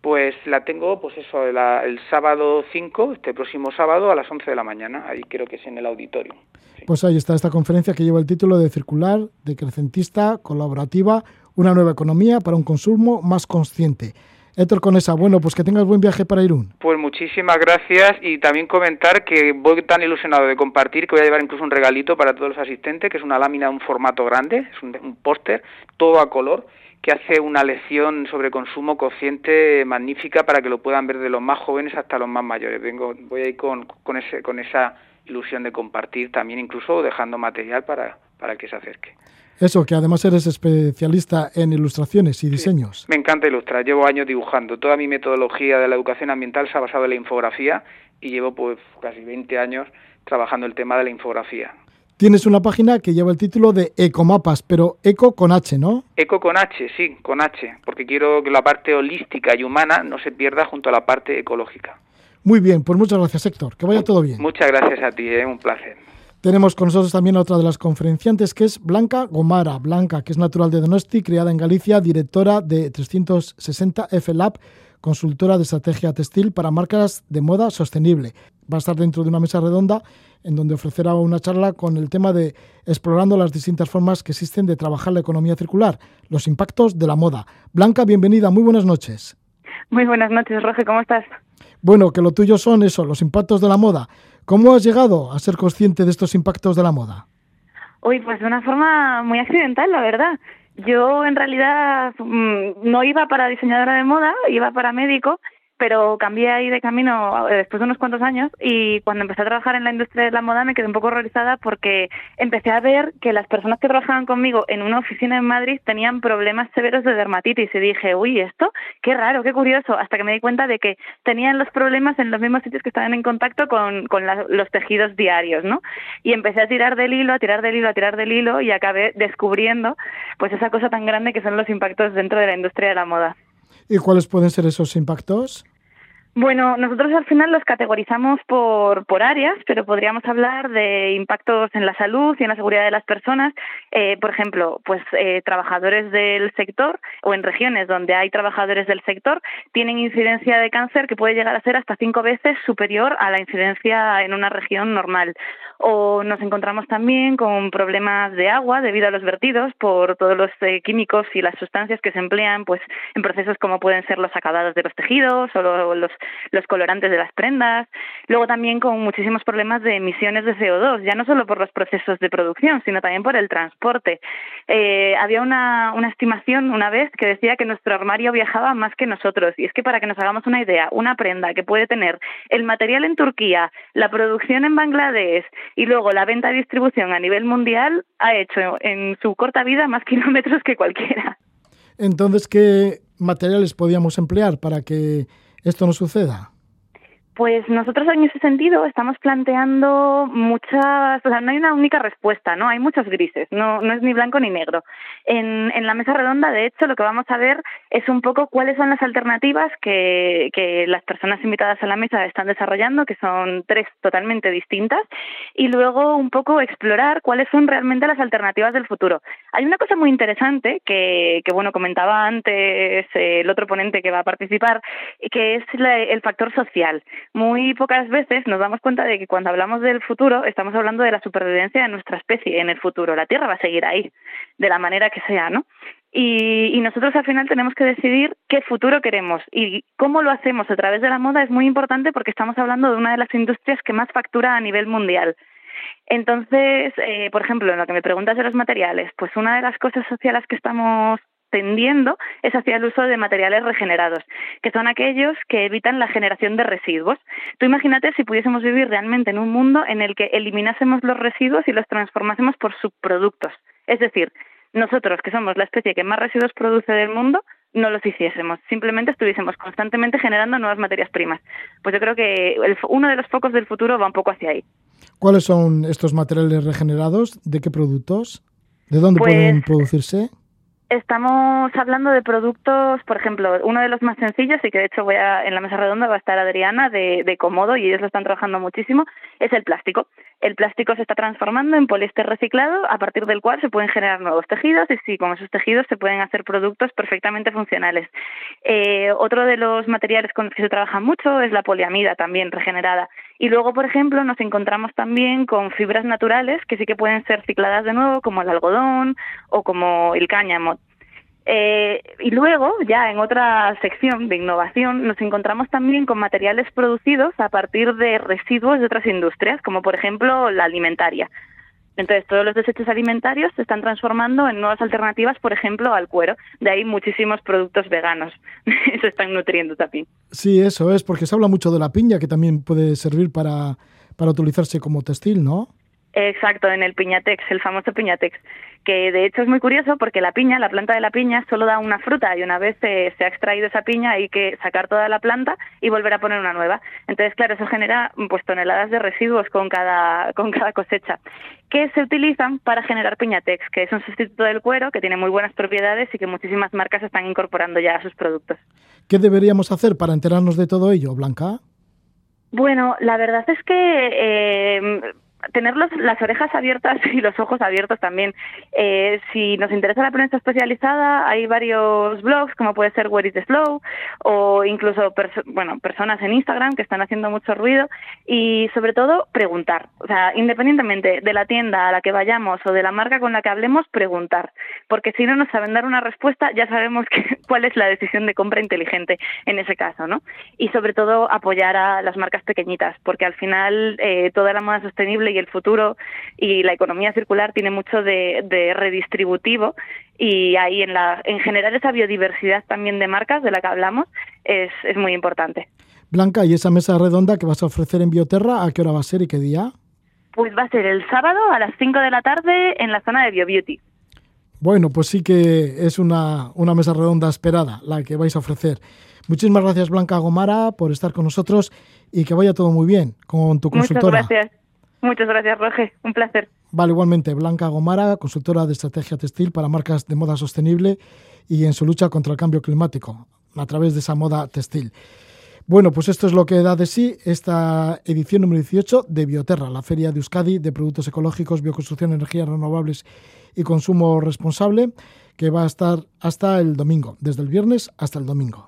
Pues la tengo, pues eso, el sábado 5, este próximo sábado a las 11 de la mañana. Ahí creo que es en el auditorio. Pues ahí está esta conferencia que lleva el título de Circular, Decrecentista, Colaborativa, una nueva economía para un consumo más consciente. Héctor Conesa, bueno, pues que tengas buen viaje para Irún. Pues muchísimas gracias y también comentar que voy tan ilusionado de compartir que voy a llevar incluso un regalito para todos los asistentes, que es una lámina de un formato grande, es un póster, todo a color que hace una lección sobre consumo consciente magnífica para que lo puedan ver de los más jóvenes hasta los más mayores. Vengo, voy a ir con, con, ese, con esa ilusión de compartir también, incluso dejando material para, para que se acerque. Eso, que además eres especialista en ilustraciones y diseños. me encanta ilustrar, llevo años dibujando. Toda mi metodología de la educación ambiental se ha basado en la infografía y llevo pues casi 20 años trabajando el tema de la infografía. Tienes una página que lleva el título de Ecomapas, pero Eco con H, ¿no? Eco con H, sí, con H, porque quiero que la parte holística y humana no se pierda junto a la parte ecológica. Muy bien, pues muchas gracias Héctor, que vaya todo bien. Muchas gracias a ti, es un placer. Tenemos con nosotros también a otra de las conferenciantes que es Blanca Gomara. Blanca, que es natural de Donosti, criada en Galicia, directora de 360 F Lab, consultora de estrategia textil para marcas de moda sostenible. Va a estar dentro de una mesa redonda en donde ofrecerá una charla con el tema de explorando las distintas formas que existen de trabajar la economía circular, los impactos de la moda. Blanca, bienvenida, muy buenas noches. Muy buenas noches, Roge, ¿cómo estás? Bueno, que lo tuyo son eso, los impactos de la moda. ¿Cómo has llegado a ser consciente de estos impactos de la moda? Uy, pues de una forma muy accidental, la verdad. Yo en realidad mm, no iba para diseñadora de moda, iba para médico pero cambié ahí de camino eh, después de unos cuantos años y cuando empecé a trabajar en la industria de la moda me quedé un poco horrorizada porque empecé a ver que las personas que trabajaban conmigo en una oficina en Madrid tenían problemas severos de dermatitis y dije, uy, esto, qué raro, qué curioso, hasta que me di cuenta de que tenían los problemas en los mismos sitios que estaban en contacto con, con los tejidos diarios, ¿no? Y empecé a tirar del hilo, a tirar del hilo, a tirar del hilo y acabé descubriendo pues esa cosa tan grande que son los impactos dentro de la industria de la moda. ¿Y cuáles pueden ser esos impactos? Bueno, nosotros al final los categorizamos por, por áreas, pero podríamos hablar de impactos en la salud y en la seguridad de las personas. Eh, por ejemplo, pues eh, trabajadores del sector o en regiones donde hay trabajadores del sector tienen incidencia de cáncer que puede llegar a ser hasta cinco veces superior a la incidencia en una región normal. O nos encontramos también con problemas de agua debido a los vertidos por todos los eh, químicos y las sustancias que se emplean pues en procesos como pueden ser los acabados de los tejidos o los los colorantes de las prendas, luego también con muchísimos problemas de emisiones de CO2, ya no solo por los procesos de producción, sino también por el transporte. Eh, había una, una estimación una vez que decía que nuestro armario viajaba más que nosotros, y es que para que nos hagamos una idea, una prenda que puede tener el material en Turquía, la producción en Bangladesh y luego la venta y distribución a nivel mundial, ha hecho en su corta vida más kilómetros que cualquiera. Entonces, ¿qué materiales podíamos emplear para que esto no suceda? Pues nosotros en ese sentido estamos planteando muchas, o sea, no hay una única respuesta, ¿no? Hay muchos grises, no, no es ni blanco ni negro. En, la mesa redonda, de hecho, lo que vamos a ver es un poco cuáles son las alternativas que, las personas invitadas a la mesa están desarrollando, que son tres totalmente distintas, y luego un poco explorar cuáles son realmente las alternativas del futuro. Hay una cosa muy interesante que, que bueno, comentaba antes el otro ponente que va a participar, que es el factor social muy pocas veces nos damos cuenta de que cuando hablamos del futuro estamos hablando de la supervivencia de nuestra especie en el futuro. La Tierra va a seguir ahí, de la manera que sea, ¿no? Y, nosotros al final tenemos que decidir qué futuro queremos y cómo lo hacemos a través de la moda es muy importante porque estamos hablando de una de las industrias que más factura a nivel mundial. Entonces, eh, por ejemplo, en lo que me preguntas de los materiales, pues una de las cosas sociales que estamos tendiendo es hacia el uso de materiales regenerados, que son aquellos que evitan la generación de residuos. Tú imagínate si pudiésemos vivir realmente en un mundo en el que eliminásemos los residuos y los transformásemos por subproductos. Es decir, nosotros, que somos la especie que más residuos produce del mundo, no los hiciésemos, simplemente estuviésemos constantemente generando nuevas materias primas. Pues yo creo que uno de los focos del futuro va un poco hacia ahí. ¿Cuáles son estos materiales regenerados? ¿De qué productos? ¿De dónde pues pueden producirse? Estamos hablando de productos, por ejemplo, uno de los más sencillos y que de hecho voy a, en la mesa redonda va a estar Adriana de, Comodo y ellos lo están trabajando muchísimo, es el plástico. El plástico se está transformando en poliéster reciclado a partir del cual se pueden generar nuevos tejidos y sí, con esos tejidos se pueden hacer productos perfectamente funcionales. Eh, otro de los materiales con los que se trabaja mucho es la poliamida también regenerada. Y luego, por ejemplo, nos encontramos también con fibras naturales que sí que pueden ser cicladas de nuevo, como el algodón o como el cáñamo. Eh, y luego, ya en otra sección de innovación, nos encontramos también con materiales producidos a partir de residuos de otras industrias, como por ejemplo la alimentaria. Entonces, todos los desechos alimentarios se están transformando en nuevas alternativas, por ejemplo, al cuero. De ahí muchísimos productos veganos se están nutriendo también. Sí, eso es, porque se habla mucho de la piña, que también puede servir para, para utilizarse como textil, ¿no? Exacto, en el piñatex, el famoso piñatex, que de hecho es muy curioso porque la piña, la planta de la piña, solo da una fruta y una vez se, ha extraído esa piña hay que sacar toda la planta y volver a poner una nueva. Entonces, claro, eso genera pues toneladas de residuos con cada, con cada cosecha, que se utilizan para generar piñatex, que es un sustituto del cuero que tiene muy buenas propiedades y que muchísimas marcas están incorporando ya a sus productos. ¿Qué deberíamos hacer para enterarnos de todo ello, Blanca? Bueno, la verdad es que eh, tener las orejas abiertas y los ojos abiertos también. Eh, si nos interesa la prensa especializada, hay varios blogs, como puede ser Where is the Flow, o incluso bueno, personas en Instagram que están haciendo mucho ruido, y sobre todo preguntar. O sea, independientemente de la tienda a la que vayamos o de la marca con la que hablemos, preguntar. Porque si no nos saben dar una respuesta, ya sabemos cuál es la decisión de compra inteligente en ese caso, ¿no? Y sobre todo apoyar a las marcas pequeñitas, porque al final eh, toda la moda sostenible sostenible y el futuro y la economía circular tiene mucho de, redistributivo y ahí en, la, en general esa biodiversidad también de marcas de la que hablamos es, es muy importante. Blanca, ¿y esa mesa redonda que vas a ofrecer en Bioterra, a qué hora va a ser y qué día? Pues va a ser el sábado a las 5 de la tarde en la zona de BioBeauty. Bueno, pues sí que es una, una mesa redonda esperada la que vais a ofrecer. Muchísimas gracias, Blanca Gomara, por estar con nosotros y que vaya todo muy bien con tu consultora. Muchas gracias. Muchas gracias, Roge. Un placer. Vale, igualmente. Blanca Gomara, consultora de estrategia textil para marcas de moda sostenible y en su lucha contra el cambio climático a través de esa moda textil. Bueno, pues esto es lo que da de sí esta edición número 18 de Bioterra, la feria de Euskadi de productos ecológicos, bioconstrucción, energías renovables y consumo responsable, que va a estar hasta el domingo, desde el viernes hasta el domingo.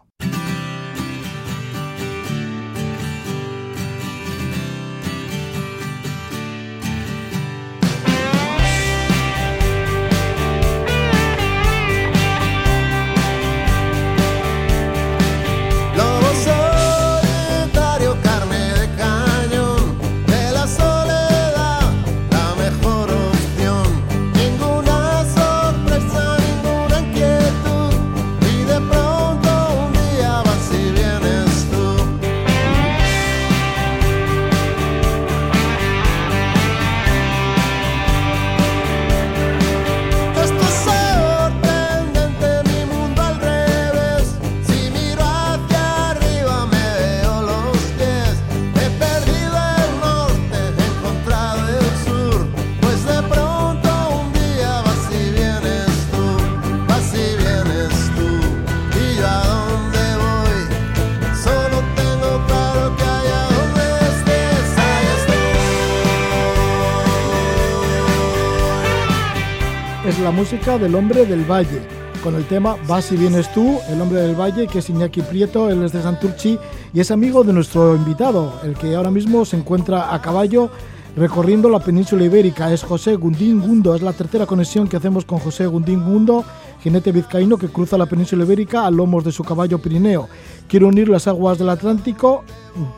Música del Hombre del Valle, con el tema Vas y vienes tú, el Hombre del Valle, que es Iñaki Prieto, él es de Santurchi y es amigo de nuestro invitado, el que ahora mismo se encuentra a caballo recorriendo la península ibérica. Es José Gundín Gundo, es la tercera conexión que hacemos con José Gundín Gundo, jinete vizcaíno que cruza la península ibérica a lomos de su caballo Pirineo. Quiere unir las aguas del Atlántico,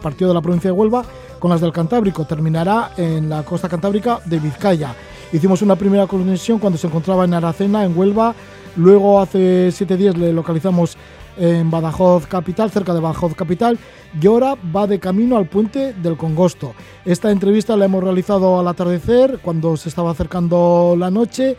partido de la provincia de Huelva, con las del Cantábrico. Terminará en la costa cantábrica de Vizcaya. Hicimos una primera conexión cuando se encontraba en Aracena, en Huelva. Luego, hace siete días, le localizamos en Badajoz Capital, cerca de Badajoz Capital, y ahora va de camino al puente del Congosto. Esta entrevista la hemos realizado al atardecer, cuando se estaba acercando la noche,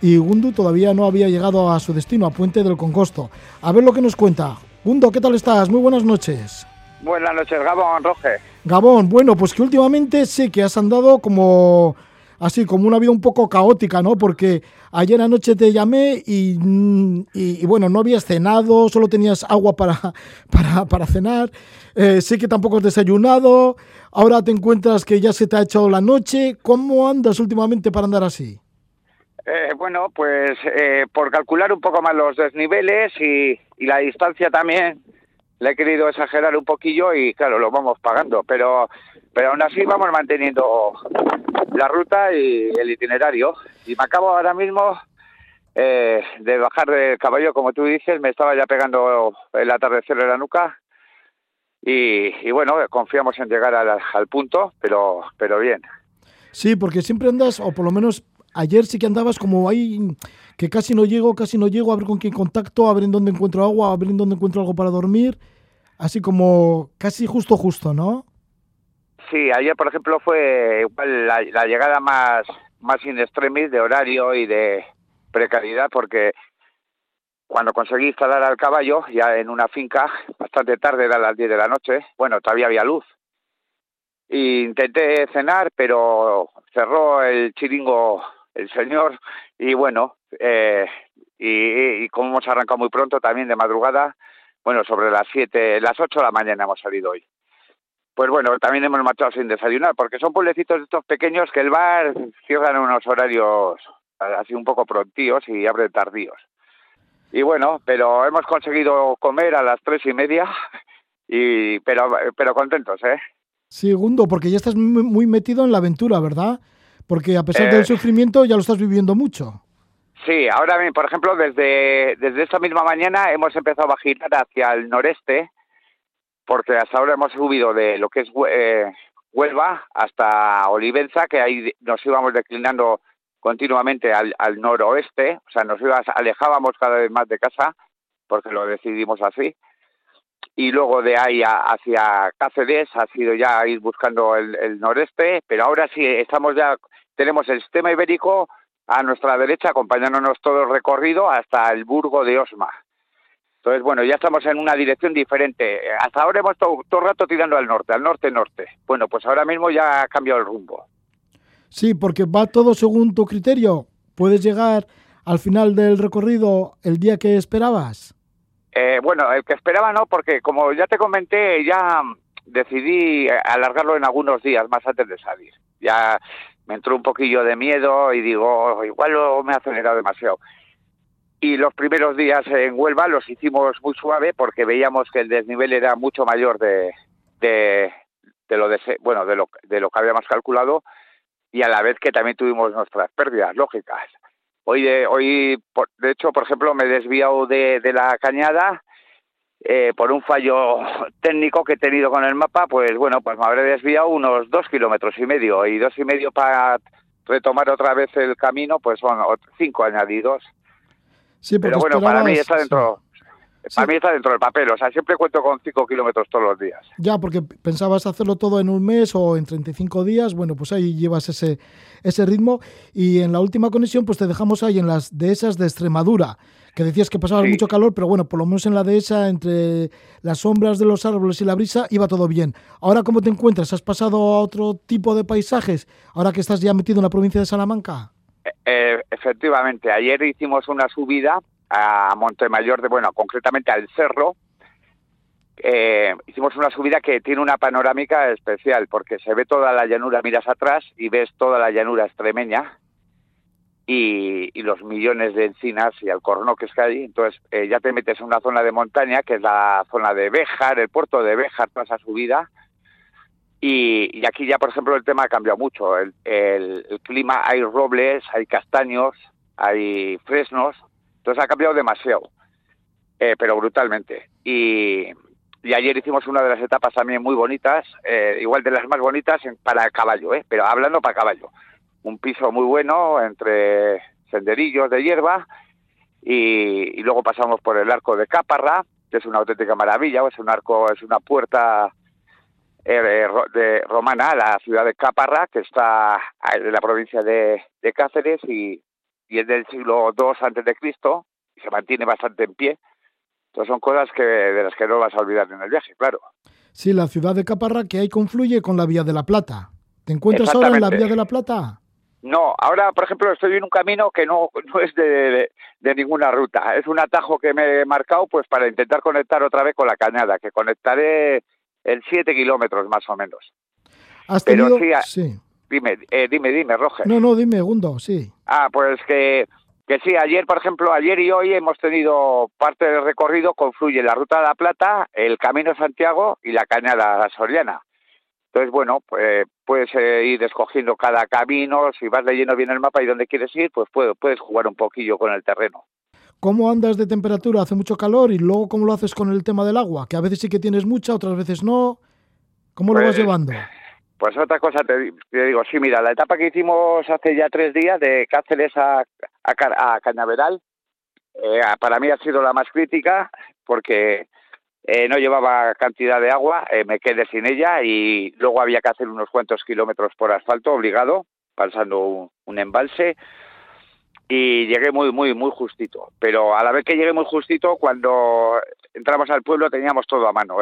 y Gundu todavía no había llegado a su destino, a Puente del Congosto. A ver lo que nos cuenta. Gundo, ¿qué tal estás? Muy buenas noches. Buenas noches, Gabón, Roge. Gabón, bueno, pues que últimamente sé que has andado como así como una vida un poco caótica, ¿no? Porque ayer anoche te llamé y, mm, bueno, no habías cenado, solo tenías agua para, para, cenar, eh, sé que tampoco has desayunado, ahora te encuentras que ya se te ha echado la noche, ¿cómo andas últimamente para andar así? Eh, bueno, pues eh, por calcular un poco más los desniveles y, y la distancia también, le he querido exagerar un poquillo y claro, lo vamos pagando, pero pero aún así vamos manteniendo la ruta y el itinerario. Y me acabo ahora mismo eh, de bajar del caballo, como tú dices, me estaba ya pegando el atardecer en la nuca. Y, bueno, confiamos en llegar al, al, punto, pero, pero bien. Sí, porque siempre andas, o por lo menos ayer sí que andabas como ahí, que casi no llego, casi no llego, a ver con quién contacto, a ver en dónde encuentro agua, a ver en dónde encuentro algo para dormir. Así como casi justo, justo, ¿no? Sí, ayer, por ejemplo, fue la, llegada más, más in extremis de horario y de precariedad, porque cuando conseguí instalar al caballo, ya en una finca, bastante tarde, era las 10 de la noche, bueno, todavía había luz. Y intenté cenar, pero cerró el chiringo el señor, y bueno, eh, y, y, como hemos arrancado muy pronto, también de madrugada, bueno, sobre las 7, las 8 de la mañana hemos salido hoy pues bueno, también hemos marchado sin desayunar, porque son pueblecitos estos pequeños que el bar cierran unos horarios así un poco prontíos y abre tardíos. Y bueno, pero hemos conseguido comer a las tres y media, y pero, pero contentos, ¿eh? Segundo, porque ya estás muy metido en la aventura, ¿verdad? Porque a pesar del eh. sufrimiento ya lo estás viviendo mucho. Sí, ahora, por ejemplo, desde, desde esta misma mañana hemos empezado a girar hacia el noreste, porque hasta ahora hemos subido de lo que es eh, Huelva hasta Olivenza, que ahí nos íbamos declinando continuamente al, noroeste, o sea, nos alejábamos cada vez más de casa, porque lo decidimos así. Y luego de ahí hacia Cáceres ha sido ya ir buscando el, noreste, pero ahora sí estamos ya, tenemos el sistema ibérico a nuestra derecha acompañándonos todo el recorrido hasta el Burgo de Osma. Entonces, bueno, ya estamos en una dirección diferente. Hasta ahora hemos todo, todo el rato tirando al norte, al norte-norte. Bueno, pues ahora mismo ya ha cambiado el rumbo. Sí, porque va todo según tu criterio. ¿Puedes llegar al final del recorrido el día que esperabas? Eh, bueno, el que esperaba no, porque como ya te comenté, ya decidí alargarlo en algunos días más antes de salir. Ya me entró un poquillo de miedo y digo, oh, igual lo me ha acelerado demasiado. Y los primeros días en Huelva los hicimos muy suave porque veíamos que el desnivel era mucho mayor de, de, lo de, bueno, de lo, de lo que habíamos calculado y a la vez que también tuvimos nuestras pérdidas lógicas. Hoy, de, hoy de hecho, por ejemplo, me he desviado de, de la cañada eh, por un fallo técnico que he tenido con el mapa, pues bueno, pues me habré desviado unos dos kilómetros y medio y dos y medio para retomar otra vez el camino, pues son cinco añadidos. Sí, Pero bueno, para mí está dentro, para mí está dentro del papel, o sea, siempre cuento con 5 kilómetros todos los días. Ya, porque pensabas hacerlo todo en un mes o en 35 días, bueno, pues ahí llevas ese, ese ritmo. Y en la última conexión, pues te dejamos ahí en las dehesas de Extremadura, que decías que pasaba mucho calor, pero bueno, por lo menos en la dehesa, entre las sombras de los árboles y la brisa, iba todo bien. Ahora, ¿cómo te encuentras? ¿Has pasado a otro tipo de paisajes, ahora que estás ya metido en la provincia de Salamanca? Eh, eh, efectivamente, ayer hicimos una subida a Montemayor, de, bueno, concretamente al cerro, eh, hicimos una subida que tiene una panorámica especial, porque se ve toda la llanura, miras atrás y ves toda la llanura extremeña y, los millones de encinas y alcornoques que hay. Entonces eh, ya te metes en una zona de montaña, que es la zona de Béjar, el puerto de Béjar, toda esa subida. Y, y aquí ya, por ejemplo, el tema ha cambiado mucho. El, clima, hay robles, hay castaños, hay fresnos, entonces ha cambiado demasiado, eh, pero brutalmente. Y, ayer hicimos una de las etapas también muy bonitas, eh, igual de las más bonitas para caballo, ¿eh? pero hablando para caballo. Un piso muy bueno entre senderillos de hierba y, luego pasamos por el arco de Caparra, que es una auténtica maravilla, es un arco, es una puerta de romana la ciudad de Caparra, que está en la provincia de Cáceres y, y es del siglo II antes de Cristo y se mantiene bastante en pie. Entonces son cosas que de las que no vas a olvidar en el viaje, claro. Sí, la ciudad de Caparra que ahí confluye con la Vía de la Plata. ¿Te encuentras ahora en la Vía de la Plata? No, ahora, por ejemplo, estoy en un camino que no, no es de, de, ninguna ruta. Es un atajo que me he marcado pues para intentar conectar otra vez con la cañada, que conectaré en 7 kilómetros más o menos. ¿Has tenido... sí. Dime, eh, dime, dime, Roger. No, no, dime, Gundo, sí. Ah, pues que, que sí, ayer, por ejemplo, ayer y hoy hemos tenido parte del recorrido, confluye la Ruta de la Plata, el Camino de Santiago y la Cañada Soriana. Entonces, bueno, pues puedes eh, ir escogiendo cada camino, si vas leyendo bien el mapa y dónde quieres ir, pues puedes, puedes jugar un poquillo con el terreno. ¿Cómo andas de temperatura? ¿Hace mucho calor? Y luego, ¿cómo lo haces con el tema del agua? Que a veces sí que tienes mucha, otras veces no. ¿Cómo lo vas pues, llevando? Pues otra cosa te, digo, sí, mira, la etapa que hicimos hace ya tres días de Cáceres a, a, Cañaveral, eh, para mí ha sido la más crítica porque eh, no llevaba cantidad de agua, eh, me quedé sin ella y luego había que hacer unos cuantos kilómetros por asfalto obligado, pasando un, embalse y llegué muy, muy, muy justito. Pero a la vez que llegué muy justito, cuando entramos al pueblo teníamos todo a mano.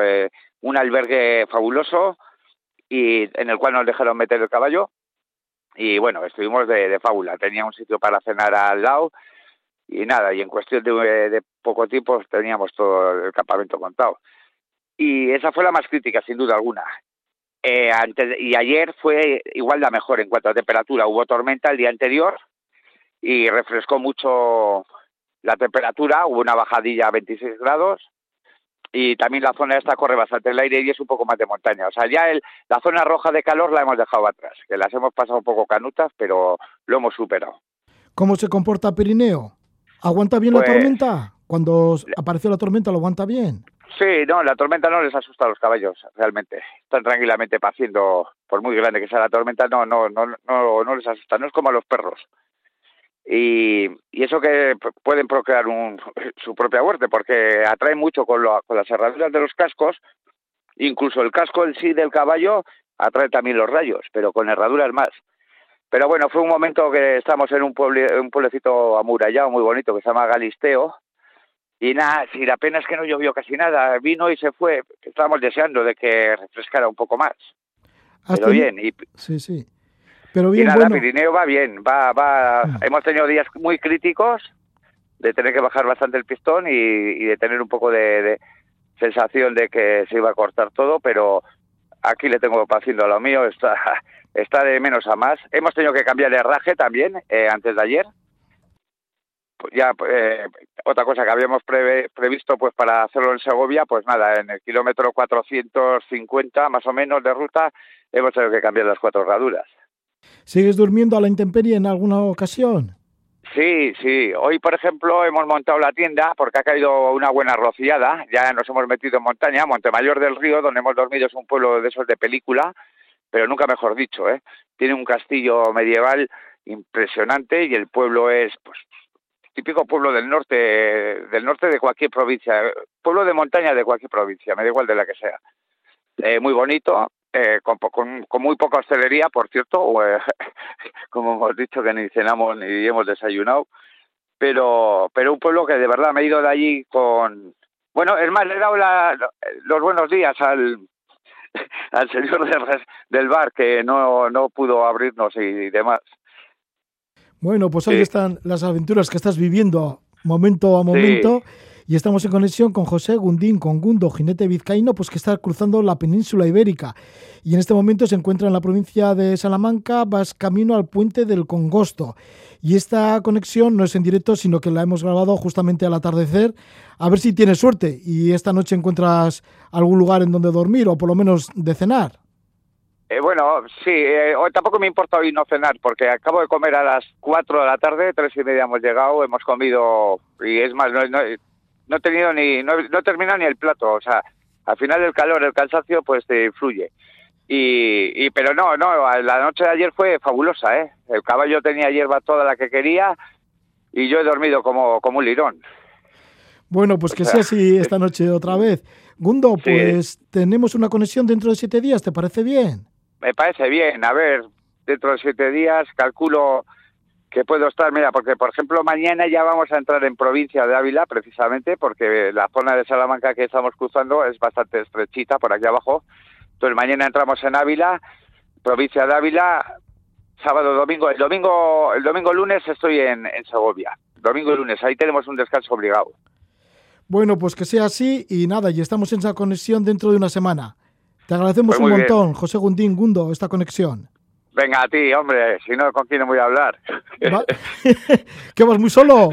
un albergue fabuloso, y en el cual nos dejaron meter el caballo y bueno, estuvimos de, fábula. Tenía un sitio para cenar al lado y nada, y en cuestión de, poco tiempo teníamos todo el campamento contado. Y esa fue la más crítica, sin duda alguna. Eh, y ayer fue igual la mejor en cuanto a temperatura. Hubo tormenta el día anterior y refrescó mucho la temperatura, hubo una bajadilla a 26 grados y también la zona esta corre bastante el aire y es un poco más de montaña. O sea, ya el, la zona roja de calor la hemos dejado atrás, que las hemos pasado un poco canutas, pero lo hemos superado. ¿Cómo se comporta Pirineo? ¿Aguanta bien la pues tormenta? Cuando apareció la tormenta, ¿lo aguanta bien? Sí, no, la tormenta no les asusta a los caballos, realmente. Están tranquilamente paciendo, por muy grande que sea la tormenta, no, no, no, no, no les asusta, no es como a los perros. Y, y eso que pueden procrear un, su propia muerte, porque atrae mucho con, con las herraduras de los cascos, incluso el casco en sí del caballo atrae también los rayos, pero con herraduras más. Pero bueno, fue un momento que estamos en un, pueble, un pueblecito amurallado muy bonito que se llama Galisteo, y nada, si la pena es que no llovió casi nada, vino y se fue. Estábamos deseando de que refrescara un poco más. Pero bien. Y, sí, sí. Pero bien, y nada, Pirineo va bien. Va, va. Ah. Hemos tenido días muy críticos de tener que bajar bastante el pistón y, de tener un poco de, sensación de que se iba a cortar todo, pero aquí le tengo haciendo a lo mío, está, está de menos a más. Hemos tenido que cambiar de herraje también eh, antes de ayer pues ya eh, otra cosa que habíamos previsto pues para hacerlo en Segovia, pues nada, en el kilómetro 450 más o menos de ruta hemos tenido que cambiar las cuatro herraduras. ¿Sigues durmiendo a la intemperie en alguna ocasión? Sí, sí. Hoy, por ejemplo, hemos montado la tienda porque ha caído una buena rociada. Ya nos hemos metido en montaña, Montemayor del Río, donde hemos dormido, es un pueblo de esos de película, pero nunca mejor dicho, ¿eh? Tiene un castillo medieval impresionante y el pueblo es, pues, típico pueblo del norte, del norte de cualquier provincia, pueblo de montaña de cualquier provincia, me da igual de la que sea. Eh, muy bonito, eh, con, con, muy poca hostelería, por cierto, eh, como hemos dicho que ni cenamos ni hemos desayunado, pero, pero un pueblo que de verdad me he ido de allí con... Bueno, es más, le he dado los buenos días al, al señor del, del bar que no, no pudo abrirnos y demás. Bueno, pues ahí están las aventuras que estás viviendo momento a momento. Y estamos en conexión con José Gundín, con Gundo, jinete vizcaíno, pues que está cruzando la península ibérica. Y en este momento se encuentra en la provincia de Salamanca, vas camino al puente del Congosto. Y esta conexión no es en directo, sino que la hemos grabado justamente al atardecer. A ver si tienes suerte y esta noche encuentras algún lugar en donde dormir o por lo menos de cenar. Eh, bueno, sí, eh, tampoco me importa hoy no cenar, porque acabo de comer a las 4 de la tarde, tres y media hemos llegado, hemos comido, y es más, no, he tenido ni, no, he terminado ni el plato, o sea, al final el calor, el cansancio, pues te influye. Y, y, pero no, no, la noche de ayer fue fabulosa, ¿eh? El caballo tenía hierba toda la que quería y yo he dormido como, como un lirón. Bueno, pues que sea así esta noche otra vez. Gundo, pues tenemos una conexión dentro de siete días, ¿te parece bien? me parece bien. A ver, dentro de siete días calculo que puedo estar, mira, porque por ejemplo mañana ya vamos a entrar en provincia de Ávila, precisamente, porque la zona de Salamanca que estamos cruzando es bastante estrechita por aquí abajo. Entonces mañana entramos en Ávila, provincia de Ávila, sábado, domingo. El domingo, el domingo lunes estoy en, en Segovia. Domingo y lunes, ahí tenemos un descanso obligado. Bueno, pues que sea así y nada, y estamos en esa conexión dentro de una semana. Te agradecemos pues un montón, José Gundín Gundo, esta conexión. Venga, a ti, hombre, si no, ¿con quién voy a hablar? ¿Qué vas muy solo?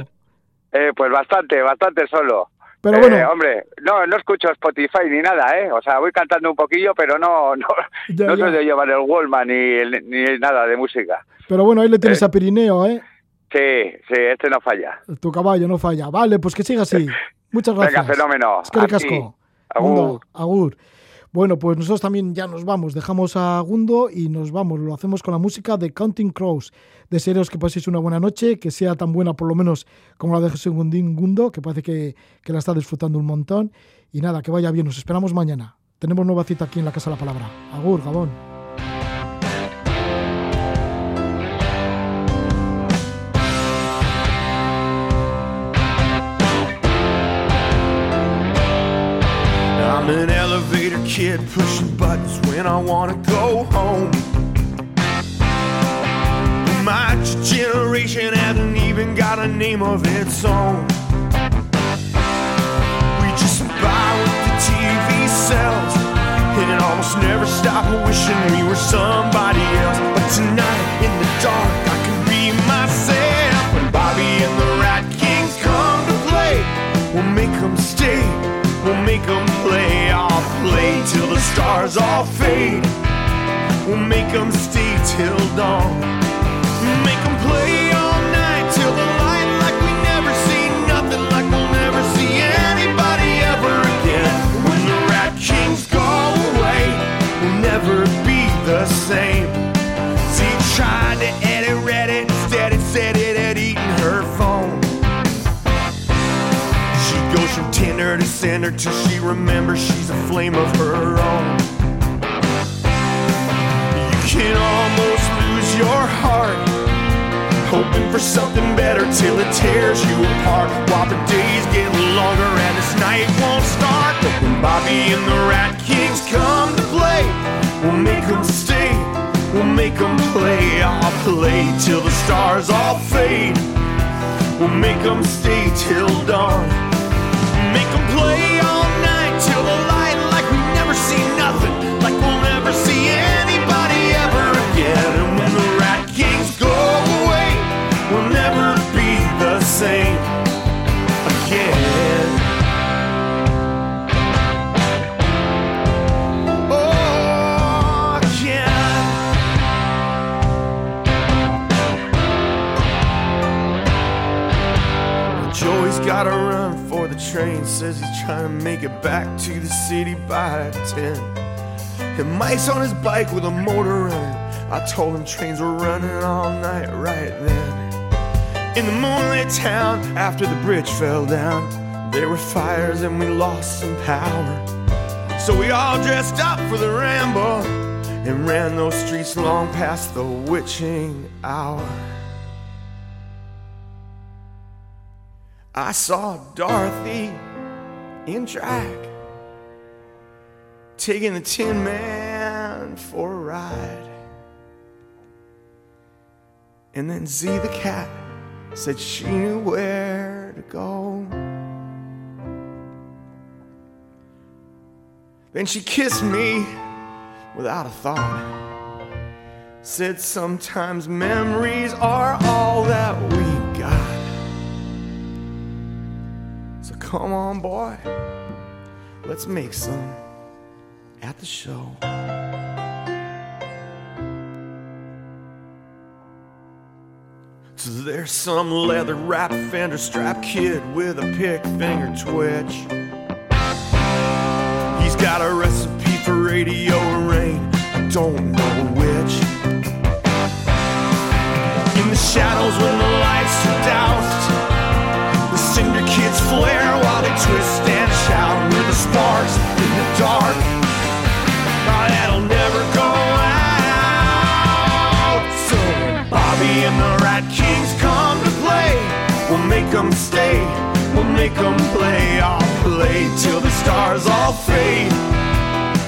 Eh, pues bastante, bastante solo. Pero bueno. Eh, hombre, no, no escucho Spotify ni nada, ¿eh? O sea, voy cantando un poquillo, pero no, no, no soy de llevar el Wallman ni, ni nada de música. Pero bueno, ahí le tienes eh. a Pirineo, ¿eh? Sí, sí, este no falla. Tu caballo no falla. Vale, pues que siga así. Muchas gracias. Venga, fenómeno. Es que. Agur. agur. Bueno, pues nosotros también ya nos vamos, dejamos a Gundo y nos vamos, lo hacemos con la música de Counting Crows. Desearos que paséis una buena noche, que sea tan buena por lo menos como la de José Gundín Gundo, que parece que, que la está disfrutando un montón. Y nada, que vaya bien, nos esperamos mañana. Tenemos nueva cita aquí en la Casa de la Palabra. Agur, Gabón. Kid pushing buttons when I wanna go home. My generation hasn't even got a name of its own. We just buy what the TV sells and almost never stop wishing we were somebody else. But tonight in the dark, I can be myself. When Bobby and the Rat Kings come to play, we'll make them stay, we'll make them play Play till the stars all fade. We'll make them stay till dawn. Make them play all night till the light like we never see nothing, like we'll never see anybody ever again. When the Rat King's go away, we'll never be the same. Tender till she remembers she's a flame of her own. You can almost lose your heart, hoping for something better till it tears you apart. While the days get longer and this night won't start. But when Bobby and the Rat Kings come to play, we'll make them stay. We'll make them play. I'll play till the stars all fade. We'll make them stay till dawn. Make them play all Says he's trying to make it back to the city by 10. And Mike's on his bike with a motor running. I told him trains were running all night right then. In the moonlit town, after the bridge fell down, there were fires and we lost some power. So we all dressed up for the ramble and ran those streets long past the witching hour. I saw Dorothy in drag, taking the Tin Man for a ride. And then Z the cat said she knew where to go. Then she kissed me without a thought. Said sometimes memories are all that we come on, boy, let's make some at the show. So there's some leather wrapped fender strap kid with a pick finger twitch. He's got a recipe for radio rain, I don't know which. In the shadows when the lights are doused, the cinder kids flare twist and shout with the sparks in the dark. Oh, that'll never go out. So Bobby and the Rat Kings come to play, we'll make them stay. We'll make them play. I'll play till the stars all fade.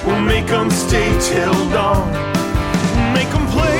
We'll make them stay till dawn. Make them play